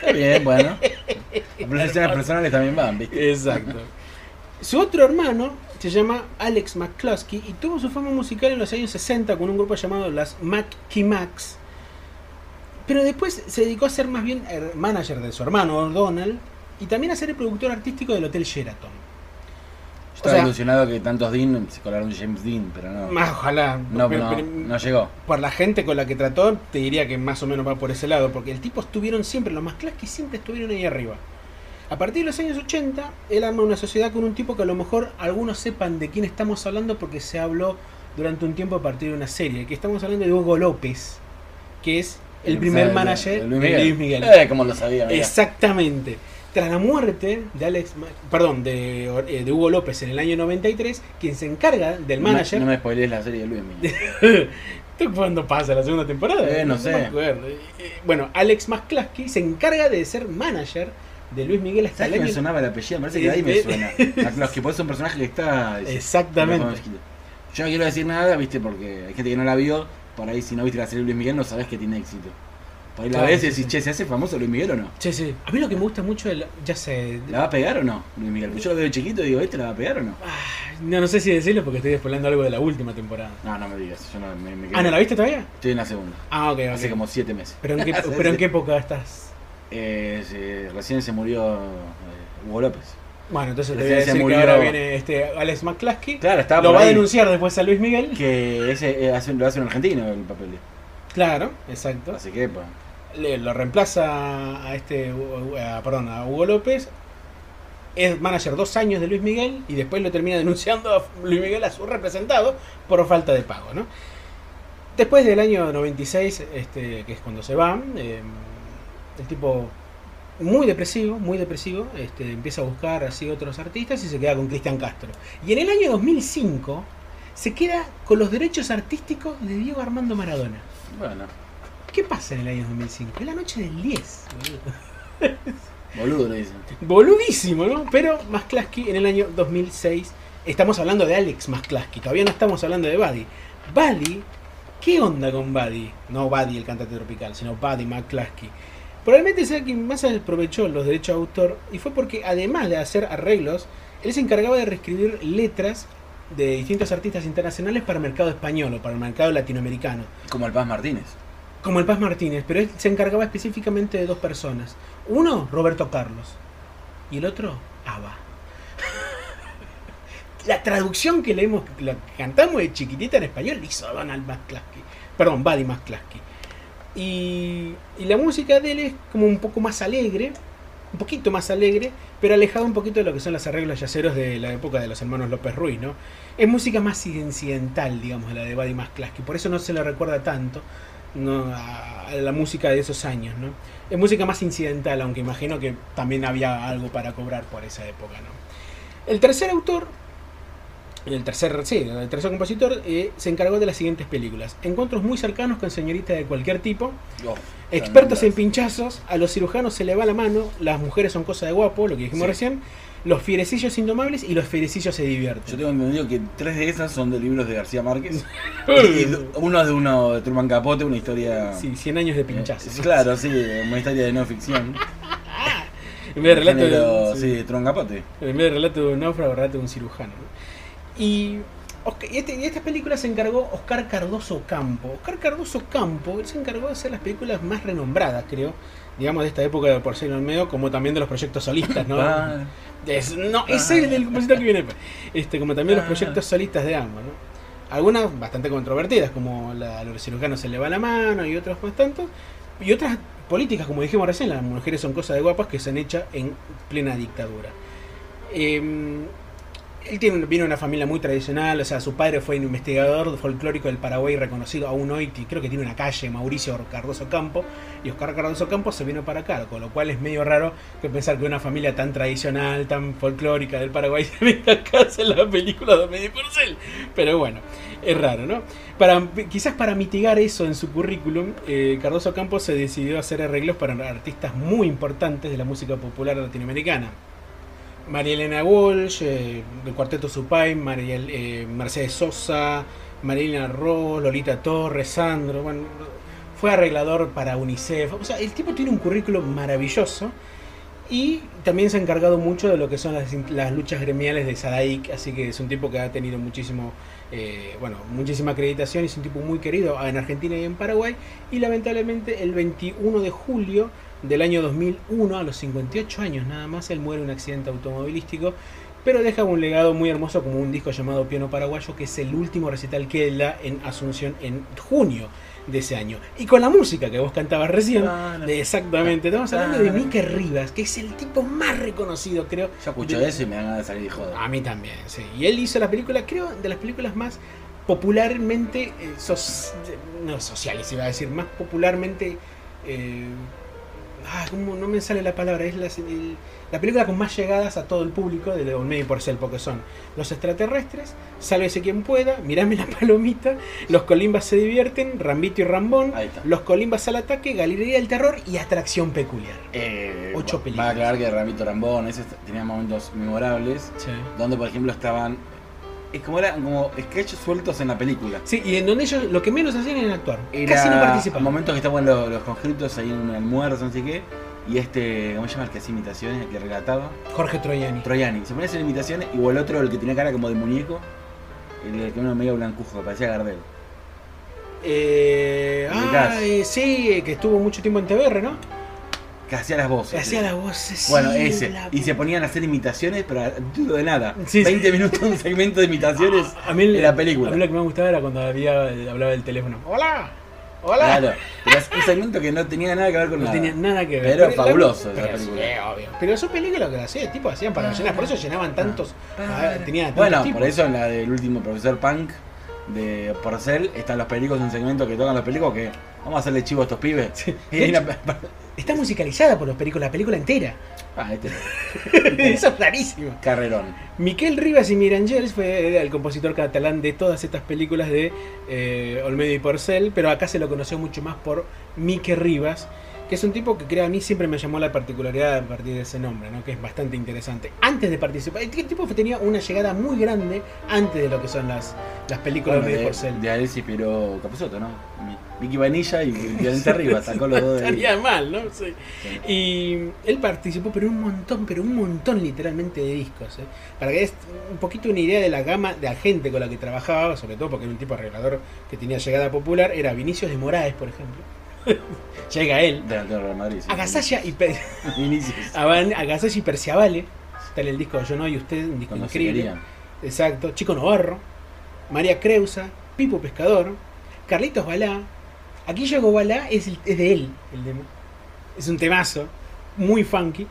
[SPEAKER 1] Está bien, bueno. (laughs) Apreciaciones personales también van, ¿viste?
[SPEAKER 2] Exacto. Su otro hermano se llama Alex McCluskey y tuvo su fama musical en los años 60 con un grupo llamado las Macky Macs. Pero después se dedicó a ser más bien el manager de su hermano Donald y también a ser el productor artístico del Hotel Sheraton.
[SPEAKER 1] Yo estaba ilusionado que tantos Dean se colaron James Dean, pero no.
[SPEAKER 2] Más, ojalá.
[SPEAKER 1] No,
[SPEAKER 2] Pero-
[SPEAKER 1] no,
[SPEAKER 2] pero-
[SPEAKER 1] no llegó.
[SPEAKER 2] por la gente con la que trató, te diría que más o menos va por ese lado, porque el tipo estuvieron siempre, los más que siempre estuvieron ahí arriba. A partir de los años 80, él arma una sociedad con un tipo que a lo mejor algunos sepan de quién estamos hablando porque se habló durante un tiempo a partir de una serie, que estamos hablando de Hugo López, que es el
[SPEAKER 1] El
[SPEAKER 2] primer manager
[SPEAKER 1] de Luis
[SPEAKER 2] Luis
[SPEAKER 1] Miguel.
[SPEAKER 2] Miguel.
[SPEAKER 1] Eh, como lo sabía. mira.
[SPEAKER 2] Exactamente. Tras la muerte de Alex, Ma- perdón, de, eh, de Hugo López en el año 93, quien se encarga del
[SPEAKER 1] No me-
[SPEAKER 2] manager.
[SPEAKER 1] No me spoilees la serie de Luis Miguel. (laughs)
[SPEAKER 2] ¿Tú cuándo pasa la segunda temporada?
[SPEAKER 1] Eh, no sé.
[SPEAKER 2] me acuerdo. Eh, eh, Bueno, Alex McCluskey se encarga de ser manager de Luis Miguel hasta
[SPEAKER 1] ¿Sabes
[SPEAKER 2] el
[SPEAKER 1] que me
[SPEAKER 2] año.
[SPEAKER 1] sonaba el apellido? Me parece que de ahí me suena. Los que puede ser un personaje que está.
[SPEAKER 2] Exactamente.
[SPEAKER 1] Yo no quiero decir nada, viste, porque hay gente que no la vio. Por ahí, si no viste la serie de Luis Miguel, no sabes que tiene éxito. Por ahí la
[SPEAKER 2] Claro,
[SPEAKER 1] ves y
[SPEAKER 2] sí,
[SPEAKER 1] decís,
[SPEAKER 2] sí.
[SPEAKER 1] che, ¿se hace famoso Luis Miguel o no?
[SPEAKER 2] Sí, sí. A mí lo que me gusta mucho, el, ya sé.
[SPEAKER 1] ¿La va a pegar o no, Luis Miguel? Porque yo lo veo chiquito y digo, ¿este la va a pegar o no?
[SPEAKER 2] No, no sé si decirlo porque estoy despoilando algo de la última temporada.
[SPEAKER 1] No, no me digas, yo no me, me
[SPEAKER 2] Ah, ¿no la viste todavía?
[SPEAKER 1] Estoy en la segunda.
[SPEAKER 2] Ah, ok, ok.
[SPEAKER 1] Hace como siete meses.
[SPEAKER 2] ¿Pero en (laughs) qué,
[SPEAKER 1] Hace-
[SPEAKER 2] pero en qué época estás?
[SPEAKER 1] Eh, recién se murió eh, Hugo López.
[SPEAKER 2] Bueno, entonces te
[SPEAKER 1] Recién
[SPEAKER 2] voy a
[SPEAKER 1] se murió-
[SPEAKER 2] que ahora viene este Alex McCluskey.
[SPEAKER 1] Claro, estaba
[SPEAKER 2] Lo va a denunciar después a Luis Miguel.
[SPEAKER 1] Que ese eh, hace, lo hace un argentino el papel.
[SPEAKER 2] Claro, exacto.
[SPEAKER 1] Así que, pues.
[SPEAKER 2] Le- lo reemplaza a este, a- perdón, a Hugo López. Es manager dos años de Luis Miguel y después lo termina (laughs) denunciando a Luis Miguel a su representado por falta de pago, ¿no? Después del año 96, este, que es cuando se va, eh, el tipo muy depresivo, muy depresivo, este, empieza a buscar así otros artistas y se queda con Cristian Castro. Y en el año 2005 se queda con los derechos artísticos de Diego Armando Maradona.
[SPEAKER 1] Bueno,
[SPEAKER 2] ¿Qué pasa en el año 2005? Es la noche del 10. boludo.
[SPEAKER 1] dicen.
[SPEAKER 2] Boludísimo, ¿no? Pero McCluskey en el año 2006, estamos hablando de Alex McCluskey, todavía no estamos hablando de Buddy. Buddy, ¿qué onda con Buddy? No Buddy el cantante tropical, sino Buddy McCluskey. Probablemente sea quien más aprovechó los derechos de autor y fue porque además de hacer arreglos, él se encargaba de reescribir letras de distintos artistas internacionales para el mercado español o para el mercado latinoamericano.
[SPEAKER 1] Como el Paz Martínez.
[SPEAKER 2] Como el Paz Martínez, pero él se encargaba específicamente de dos personas. Uno, Roberto Carlos. Y el otro, Ava. (laughs) La traducción que leemos, la que cantamos de chiquitita en español, hizo Donald McCluskey. Perdón, Buddy McCluskey. Y, y la música de él es como un poco más alegre, un poquito más alegre, pero alejado un poquito de lo que son los arreglos yaceros de la época de los hermanos López Ruiz, ¿no? Es música más incidental, digamos, la de Buddy McCluskey, por eso no se le recuerda tanto a la música de esos años, ¿no? Es música más incidental, aunque imagino que también había algo para cobrar por esa época, ¿no? El tercer autor, el tercer, sí, el tercer compositor, eh, se encargó de las siguientes películas. Encuentros muy cercanos con señoritas de cualquier tipo,
[SPEAKER 1] Oh,
[SPEAKER 2] Expertos en pinchazos, a los cirujanos se le va la mano, las mujeres son cosa de guapo, lo que dijimos
[SPEAKER 1] Sí.
[SPEAKER 2] recién, los fierecillos indomables y los fierecillos se
[SPEAKER 1] Yo
[SPEAKER 2] divierten.
[SPEAKER 1] tengo entendido que tres de esas son de libros de García Márquez. (laughs) y uno es de uno de Truman Capote, una historia.
[SPEAKER 2] Sí, 100 años de
[SPEAKER 1] eh,
[SPEAKER 2] pinchazos.
[SPEAKER 1] claro, sí, una historia de no ficción. (laughs)
[SPEAKER 2] En vez de relato de-
[SPEAKER 1] Género,
[SPEAKER 2] sí.
[SPEAKER 1] sí, Truman Capote.
[SPEAKER 2] En vez de relato de un náufrago, relato de un cirujano. ¿no? Y, Oscar- y, este- y esta película se encargó Oscar Cardoso Campo. Oscar Cardoso Campo él se encargó de hacer las películas más renombradas, creo, digamos, de esta época de Porcino Olmedo, como también de los proyectos solistas, ¿no?
[SPEAKER 1] Ah, (laughs)
[SPEAKER 2] Es- no, ese es el compositor que viene después. Este, como también los
[SPEAKER 1] Ah.
[SPEAKER 2] proyectos solistas de ambos, ¿no? Algunas bastante controvertidas, como la, a los cirujanos se le va la mano y otros más tantos. Y otras políticas, como dijimos recién, las mujeres son cosas de guapas que se han hecho en plena dictadura. Eh, él tiene, de una familia muy tradicional, o sea, su padre fue un investigador folclórico del Paraguay reconocido aún hoy, que creo que tiene una calle, Mauricio Cardoso Campo, y Oscar Cardoso Campo se vino para acá, con lo cual es medio raro pensar que una familia tan tradicional, tan folclórica del Paraguay (laughs) se venga acá a hacer la película de Medio Porcel. Pero bueno, es raro, ¿no? Para, quizás para mitigar eso en su currículum, eh, Cardoso Campos se decidió hacer arreglos para artistas muy importantes de la música popular latinoamericana. María Elena Walsh, eh, del Cuarteto Supay, María, eh, Mercedes Sosa, María Elena Ross, Lolita Torres, Sandro, bueno, fue arreglador para UNICEF. O sea, el tipo tiene un currículum maravilloso y también se ha encargado mucho de lo que son las, las luchas gremiales de Sadaic, así que es un tipo que ha tenido muchísimo, eh, bueno, muchísima acreditación y es un tipo muy querido en Argentina y en Paraguay. Y lamentablemente el 21 de julio del año 2001, a los 58 años nada más, él muere en un accidente automovilístico, pero deja un legado muy hermoso como un disco llamado Piano Paraguayo, que es el último recital que él da en Asunción en junio de ese año. Y con la música que vos cantabas recién, de exactamente, estamos hablando de Mike Rivas, que es el tipo más reconocido, creo.
[SPEAKER 1] Yo escucho
[SPEAKER 2] de-
[SPEAKER 1] eso y me dan ganas de salir de joda.
[SPEAKER 2] A mí también, sí. Y él hizo la película, creo, de las películas más popularmente, eh, no sociales iba a decir, más popularmente... eh, ah, ¿cómo? no me sale la palabra, es la, el- la película con más llegadas a todo el público de Olmedo y Porcel, porque son los extraterrestres, Sálvese quien pueda, Mirame la (laughs) palomita, los Colimbas se divierten, Rambito y Rambón, los Colimbas al ataque, Galería del Terror y Atracción Peculiar.
[SPEAKER 1] Eh,
[SPEAKER 2] Ocho películas.
[SPEAKER 1] Va a aclarar que Ramito Rambón, ese tenía momentos memorables, donde por ejemplo estaban. Es como eran como sketches sueltos en la película.
[SPEAKER 2] Sí, y en donde ellos lo que menos hacían era actuar.
[SPEAKER 1] Era
[SPEAKER 2] Casi no participaban.
[SPEAKER 1] momentos que estaban los, los conscriptos ahí en un almuerzo, no sé qué. Y este, ¿cómo se llama el que hacía imitaciones? El que relataba.
[SPEAKER 2] Jorge Troyani.
[SPEAKER 1] Troyani. Se ponía a hacer imitaciones. Y el otro, el que tenía cara como de muñeco. El que uno medio blancujo, que parecía Gardel.
[SPEAKER 2] Eh, ah, eh, sí, que estuvo mucho tiempo en TBR, ¿no?
[SPEAKER 1] Que hacía las voces.
[SPEAKER 2] Que hacía las voces.
[SPEAKER 1] Bueno,
[SPEAKER 2] sí,
[SPEAKER 1] ese.
[SPEAKER 2] la
[SPEAKER 1] Y se ponían a hacer imitaciones, pero dudo de nada.
[SPEAKER 2] Sí, sí.
[SPEAKER 1] 20 minutos un segmento de imitaciones
[SPEAKER 2] A mí,
[SPEAKER 1] de la película.
[SPEAKER 2] A mí lo que me gustaba era cuando había, hablaba del teléfono. ¡Hola! ¡Hola!
[SPEAKER 1] Claro. Pero es un segmento que no tenía nada que ver con
[SPEAKER 2] No
[SPEAKER 1] nada.
[SPEAKER 2] tenía nada que ver.
[SPEAKER 1] Pero
[SPEAKER 2] la-
[SPEAKER 1] fabuloso esa
[SPEAKER 2] pero,
[SPEAKER 1] película.
[SPEAKER 2] sí, obvio. Pero son películas que las hacía, tipo, hacían para llenar. Por eso llenaban tantos. ah, tenía tantos
[SPEAKER 1] Bueno,
[SPEAKER 2] tipos.
[SPEAKER 1] por eso en la del último profesor Punk de Porcel están los pericos, un segmento que tocan los pericos que vamos a hacerle chivo a estos pibes. (laughs) Y hay una- (laughs)
[SPEAKER 2] Está musicalizada por los películas, la película entera.
[SPEAKER 1] Ah, este (laughs)
[SPEAKER 2] Eso es rarísimo.
[SPEAKER 1] carrerón.
[SPEAKER 2] Miquel Rivas y Mirangels fue el compositor catalán de todas estas películas de eh, Olmedo y Porcel, pero acá se lo conoció mucho más por Mique Rivas, que es un tipo que creo a mí siempre me llamó la particularidad a partir de ese nombre, ¿no? que es bastante interesante. Antes de participar, el tipo tenía una llegada muy grande antes de lo que son las, las películas
[SPEAKER 1] Bueno,
[SPEAKER 2] de Olmedo y Porcel.
[SPEAKER 1] de ahí se inspiró Capusotto, ¿no? Mi- Vicky Vanilla y Violeta arriba, sacó los dos de.
[SPEAKER 2] Estaría mal, ¿no? Sí. Y él participó, pero un montón, pero un montón literalmente de discos. ¿eh? Para que des un poquito una idea de la gama de la gente con la que trabajaba, sobre todo porque era un tipo arreglador que tenía llegada popular, era Vinicius de Moraes, por ejemplo. (laughs) Llega él.
[SPEAKER 1] Del Real Madrid. sí.
[SPEAKER 2] Agasalla y, Per- (laughs) (laughs) Agasalla y Perciavale. Está en el disco Yo no y usted, un disco
[SPEAKER 1] Cuando
[SPEAKER 2] increíble. Exacto. Chico Novarro, María Creusa, Pipo Pescador, Carlitos Balá. Aquí llegó Balá, es, el- es de él el demo. Es un temazo, muy funky.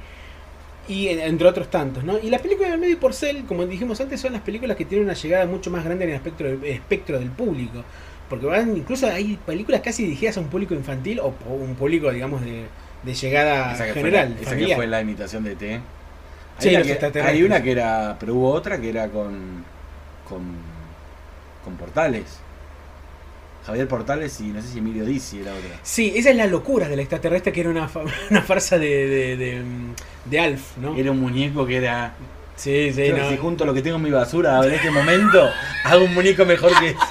[SPEAKER 2] Y en- entre otros tantos, ¿no? Y la película de Medio y Porcel, como dijimos antes, son las películas que tienen una llegada mucho más grande en el espectro, del- espectro del público. Porque van, incluso hay películas casi dirigidas a un público infantil o un público, digamos, de, de llegada
[SPEAKER 1] Esa que, fue
[SPEAKER 2] general.
[SPEAKER 1] la, esa que fue la imitación de T. Hay,
[SPEAKER 2] Sí,
[SPEAKER 1] una que, hay una que era, pero hubo otra que era con, con, con Portales. Javier Portales y no sé si Emilio Dizzi era otra.
[SPEAKER 2] Sí, esa es la locura del extraterrestre que era una, fa- (laughs) una farsa de, de, de, de Alf, ¿no?
[SPEAKER 1] Era un muñeco que era.
[SPEAKER 2] Sí, sí, no.
[SPEAKER 1] Si junto lo que tengo en mi basura en este momento, hago un muñeco mejor que ese. (laughs)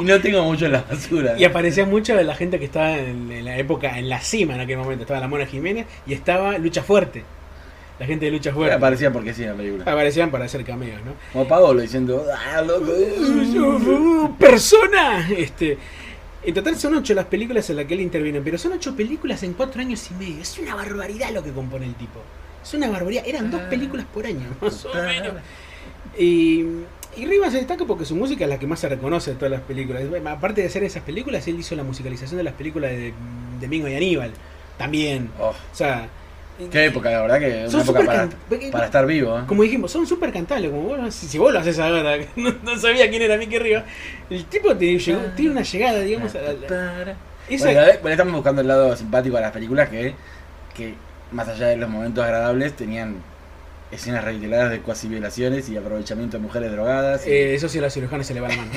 [SPEAKER 1] Y no tengo mucho en la basura.
[SPEAKER 2] Y aparecía mucho de la gente que estaba en, en la época, en la cima en aquel momento. Estaba la Mona Jiménez y estaba Lucha Fuerte. La gente de Lucha Fuerte.
[SPEAKER 1] Aparecía porque sí en la película.
[SPEAKER 2] Aparecían para hacer cameos, ¿no?
[SPEAKER 1] Como Paolo diciendo, ¡ah, loco!
[SPEAKER 2] ¡Persona! Este, en total son ocho las películas en las que él interviene, pero son ocho películas en cuatro años y medio. Es una barbaridad lo que compone el tipo. Es una barbaridad. Eran dos películas por año, (laughs) más o menos. Y, y Rivas se destaca porque su música es la que más se reconoce de todas las películas. Aparte de hacer esas películas, él hizo la musicalización de las películas de, de Mingo y Aníbal. También.
[SPEAKER 1] Oh,
[SPEAKER 2] O sea.
[SPEAKER 1] Qué época, la verdad que una época para, estar vivo. ¿eh?
[SPEAKER 2] Como dijimos, son súper cantables. Como vos, si, si vos lo haces ahora, (laughs) no, no sabía quién era Mickey Rivas. El tipo te llegó- tiene una llegada, digamos. a la- la- esa-
[SPEAKER 1] Bueno, estamos buscando el lado simpático de las películas que, que más allá de los momentos agradables, tenían escenas reiteradas de cuasi violaciones y aprovechamiento de mujeres drogadas. y-
[SPEAKER 2] eh, eso sí a los cirujanos se le va la mano.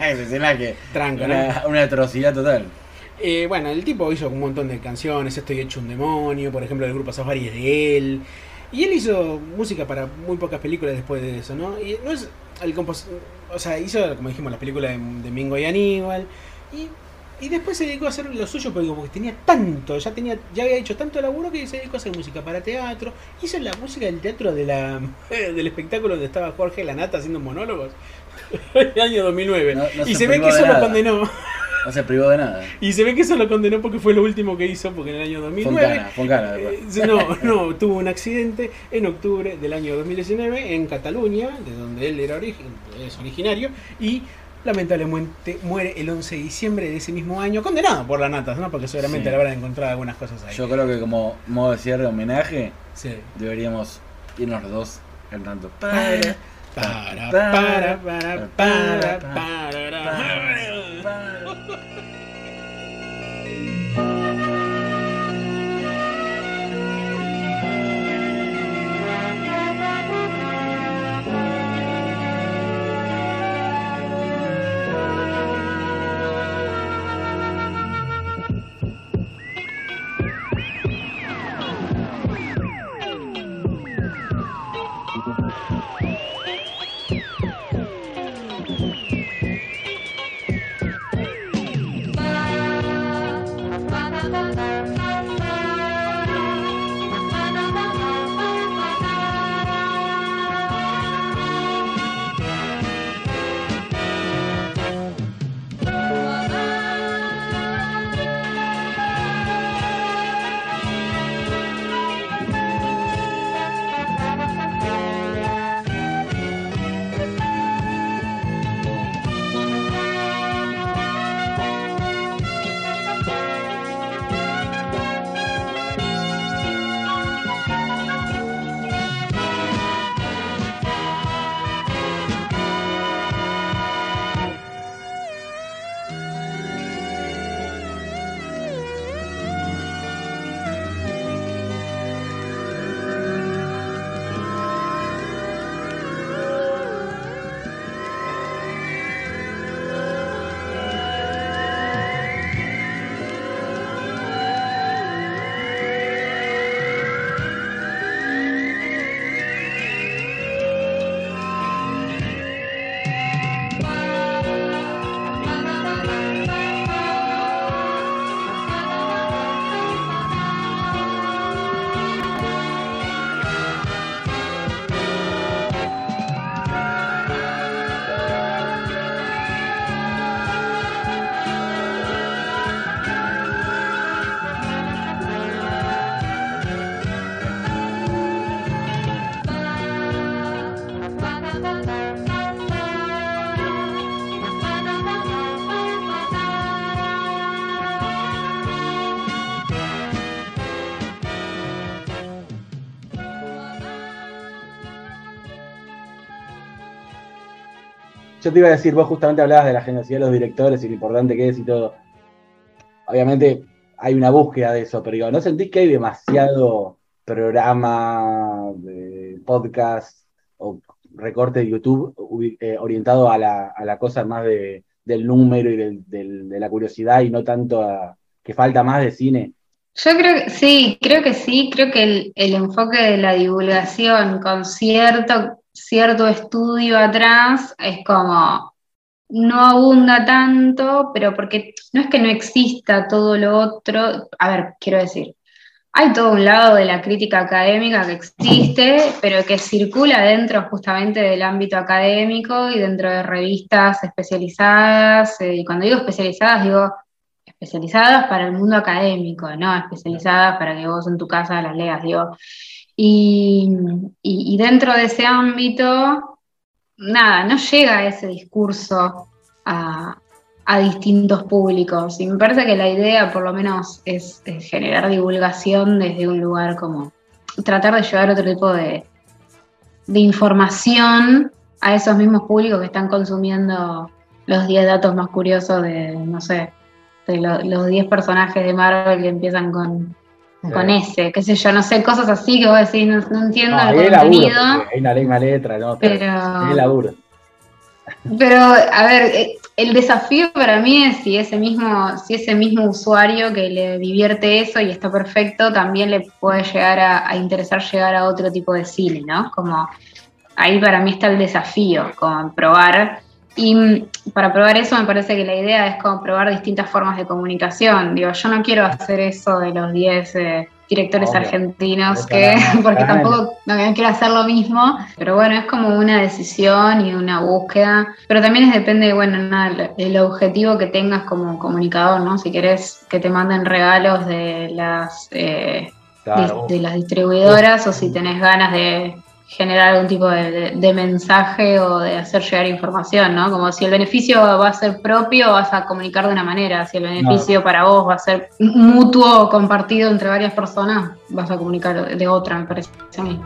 [SPEAKER 1] Esa (laughs) escena que.
[SPEAKER 2] Tranca, ¿no?
[SPEAKER 1] una atrocidad total.
[SPEAKER 2] Eh, bueno, el tipo hizo un montón de canciones, Estoy hecho un demonio, por ejemplo, el grupo Safari es de él. Y él hizo música para muy pocas películas después de eso, ¿no? Y no es el compos o sea, hizo, como dijimos, la película de, de Mingo y Aníbal. Y, y después se dedicó a hacer lo suyo, porque como que tenía tanto, ya tenía, ya había hecho tanto laburo que se dedicó a hacer música para teatro. Hizo la música del teatro de la, (laughs) del espectáculo donde estaba Jorge Lanata haciendo monólogos. (laughs) el año 2009.
[SPEAKER 1] No- no
[SPEAKER 2] y
[SPEAKER 1] se
[SPEAKER 2] se ve que eso lo condenó.
[SPEAKER 1] No se privó de nada.
[SPEAKER 2] Y se ve que eso lo condenó porque fue lo último que hizo, porque en el año 2009...
[SPEAKER 1] Foncana, Foncana,
[SPEAKER 2] eh, no, no, tuvo un accidente en octubre del año 2019 en Cataluña, de donde él era es originario, y lamentablemente muere el 11 de diciembre de ese mismo año, condenado por la natas, ¿no? Porque seguramente
[SPEAKER 1] Sí.
[SPEAKER 2] le habrán encontrado algunas cosas ahí.
[SPEAKER 1] Yo creo que como modo de cierre homenaje,
[SPEAKER 2] Sí.
[SPEAKER 1] deberíamos irnos los dos cantando.
[SPEAKER 2] Para, Para, para, para, para, para. Bye. (laughs)
[SPEAKER 6] Yo te iba a decir, vos justamente hablabas de la generosidad de los directores y lo importante que es y todo. Obviamente hay una búsqueda de eso, pero digo, ¿no sentís que hay demasiado programa, de podcast o recorte de YouTube eh, orientado a la, a la cosa más de, del número y del- de la curiosidad y no tanto a que falta más de cine?
[SPEAKER 3] Yo creo que sí, creo que sí, creo que el, el enfoque de la divulgación con cierto, estudio atrás es como, no abunda tanto, pero porque no es que no exista todo lo otro, a ver, quiero decir, hay todo un lado de la crítica académica que existe, pero que circula dentro justamente del ámbito académico y dentro de revistas especializadas, eh, y cuando digo especializadas digo especializadas para el mundo académico, no especializadas para que vos en tu casa las leas, digo. Y, dentro de ese ámbito, nada, no llega ese discurso a, distintos públicos. Y me parece que la idea, por lo menos, es, generar divulgación desde un lugar como tratar de llevar otro tipo de, información a esos mismos públicos que están consumiendo los 10 datos más curiosos de, no sé, de lo- los 10 personajes de Marvel que empiezan con, con S, qué sé yo, no sé, cosas así que vos decís, no, no entiendo
[SPEAKER 6] No,
[SPEAKER 3] el
[SPEAKER 6] hay laburo,
[SPEAKER 3] contenido.
[SPEAKER 6] porque hay una misma letra, ¿no?
[SPEAKER 3] Pero-
[SPEAKER 6] Hay laburo.
[SPEAKER 3] Pero, a ver, eh, el desafío para mí es si ese mismo, si ese mismo usuario que le divierte eso y está perfecto, también le puede llegar a, a interesar llegar a otro tipo de cine, ¿no? Como ahí para mí está el desafío, como probar. Y mm, para probar eso me parece que la idea es como probar distintas formas de comunicación. Digo, yo no quiero hacer eso de los 10 eh, directores
[SPEAKER 6] Obvio.
[SPEAKER 3] argentinos, que, (laughs) porque tampoco no quiero hacer lo mismo, pero bueno, es como una decisión y una búsqueda, pero también es depende, bueno, nada, el objetivo que tengas como comunicador, ¿no? Si querés que te manden regalos de las, eh,
[SPEAKER 6] Claro.
[SPEAKER 3] de, de las distribuidoras o si tenés ganas de generar algún tipo de, de- de mensaje o de hacer llegar información, ¿no? Como si el beneficio va a ser propio, vas a comunicar de una manera, si el beneficio para vos va a ser mutuo o compartido entre varias personas, vas a comunicar de otra, me parece a mí.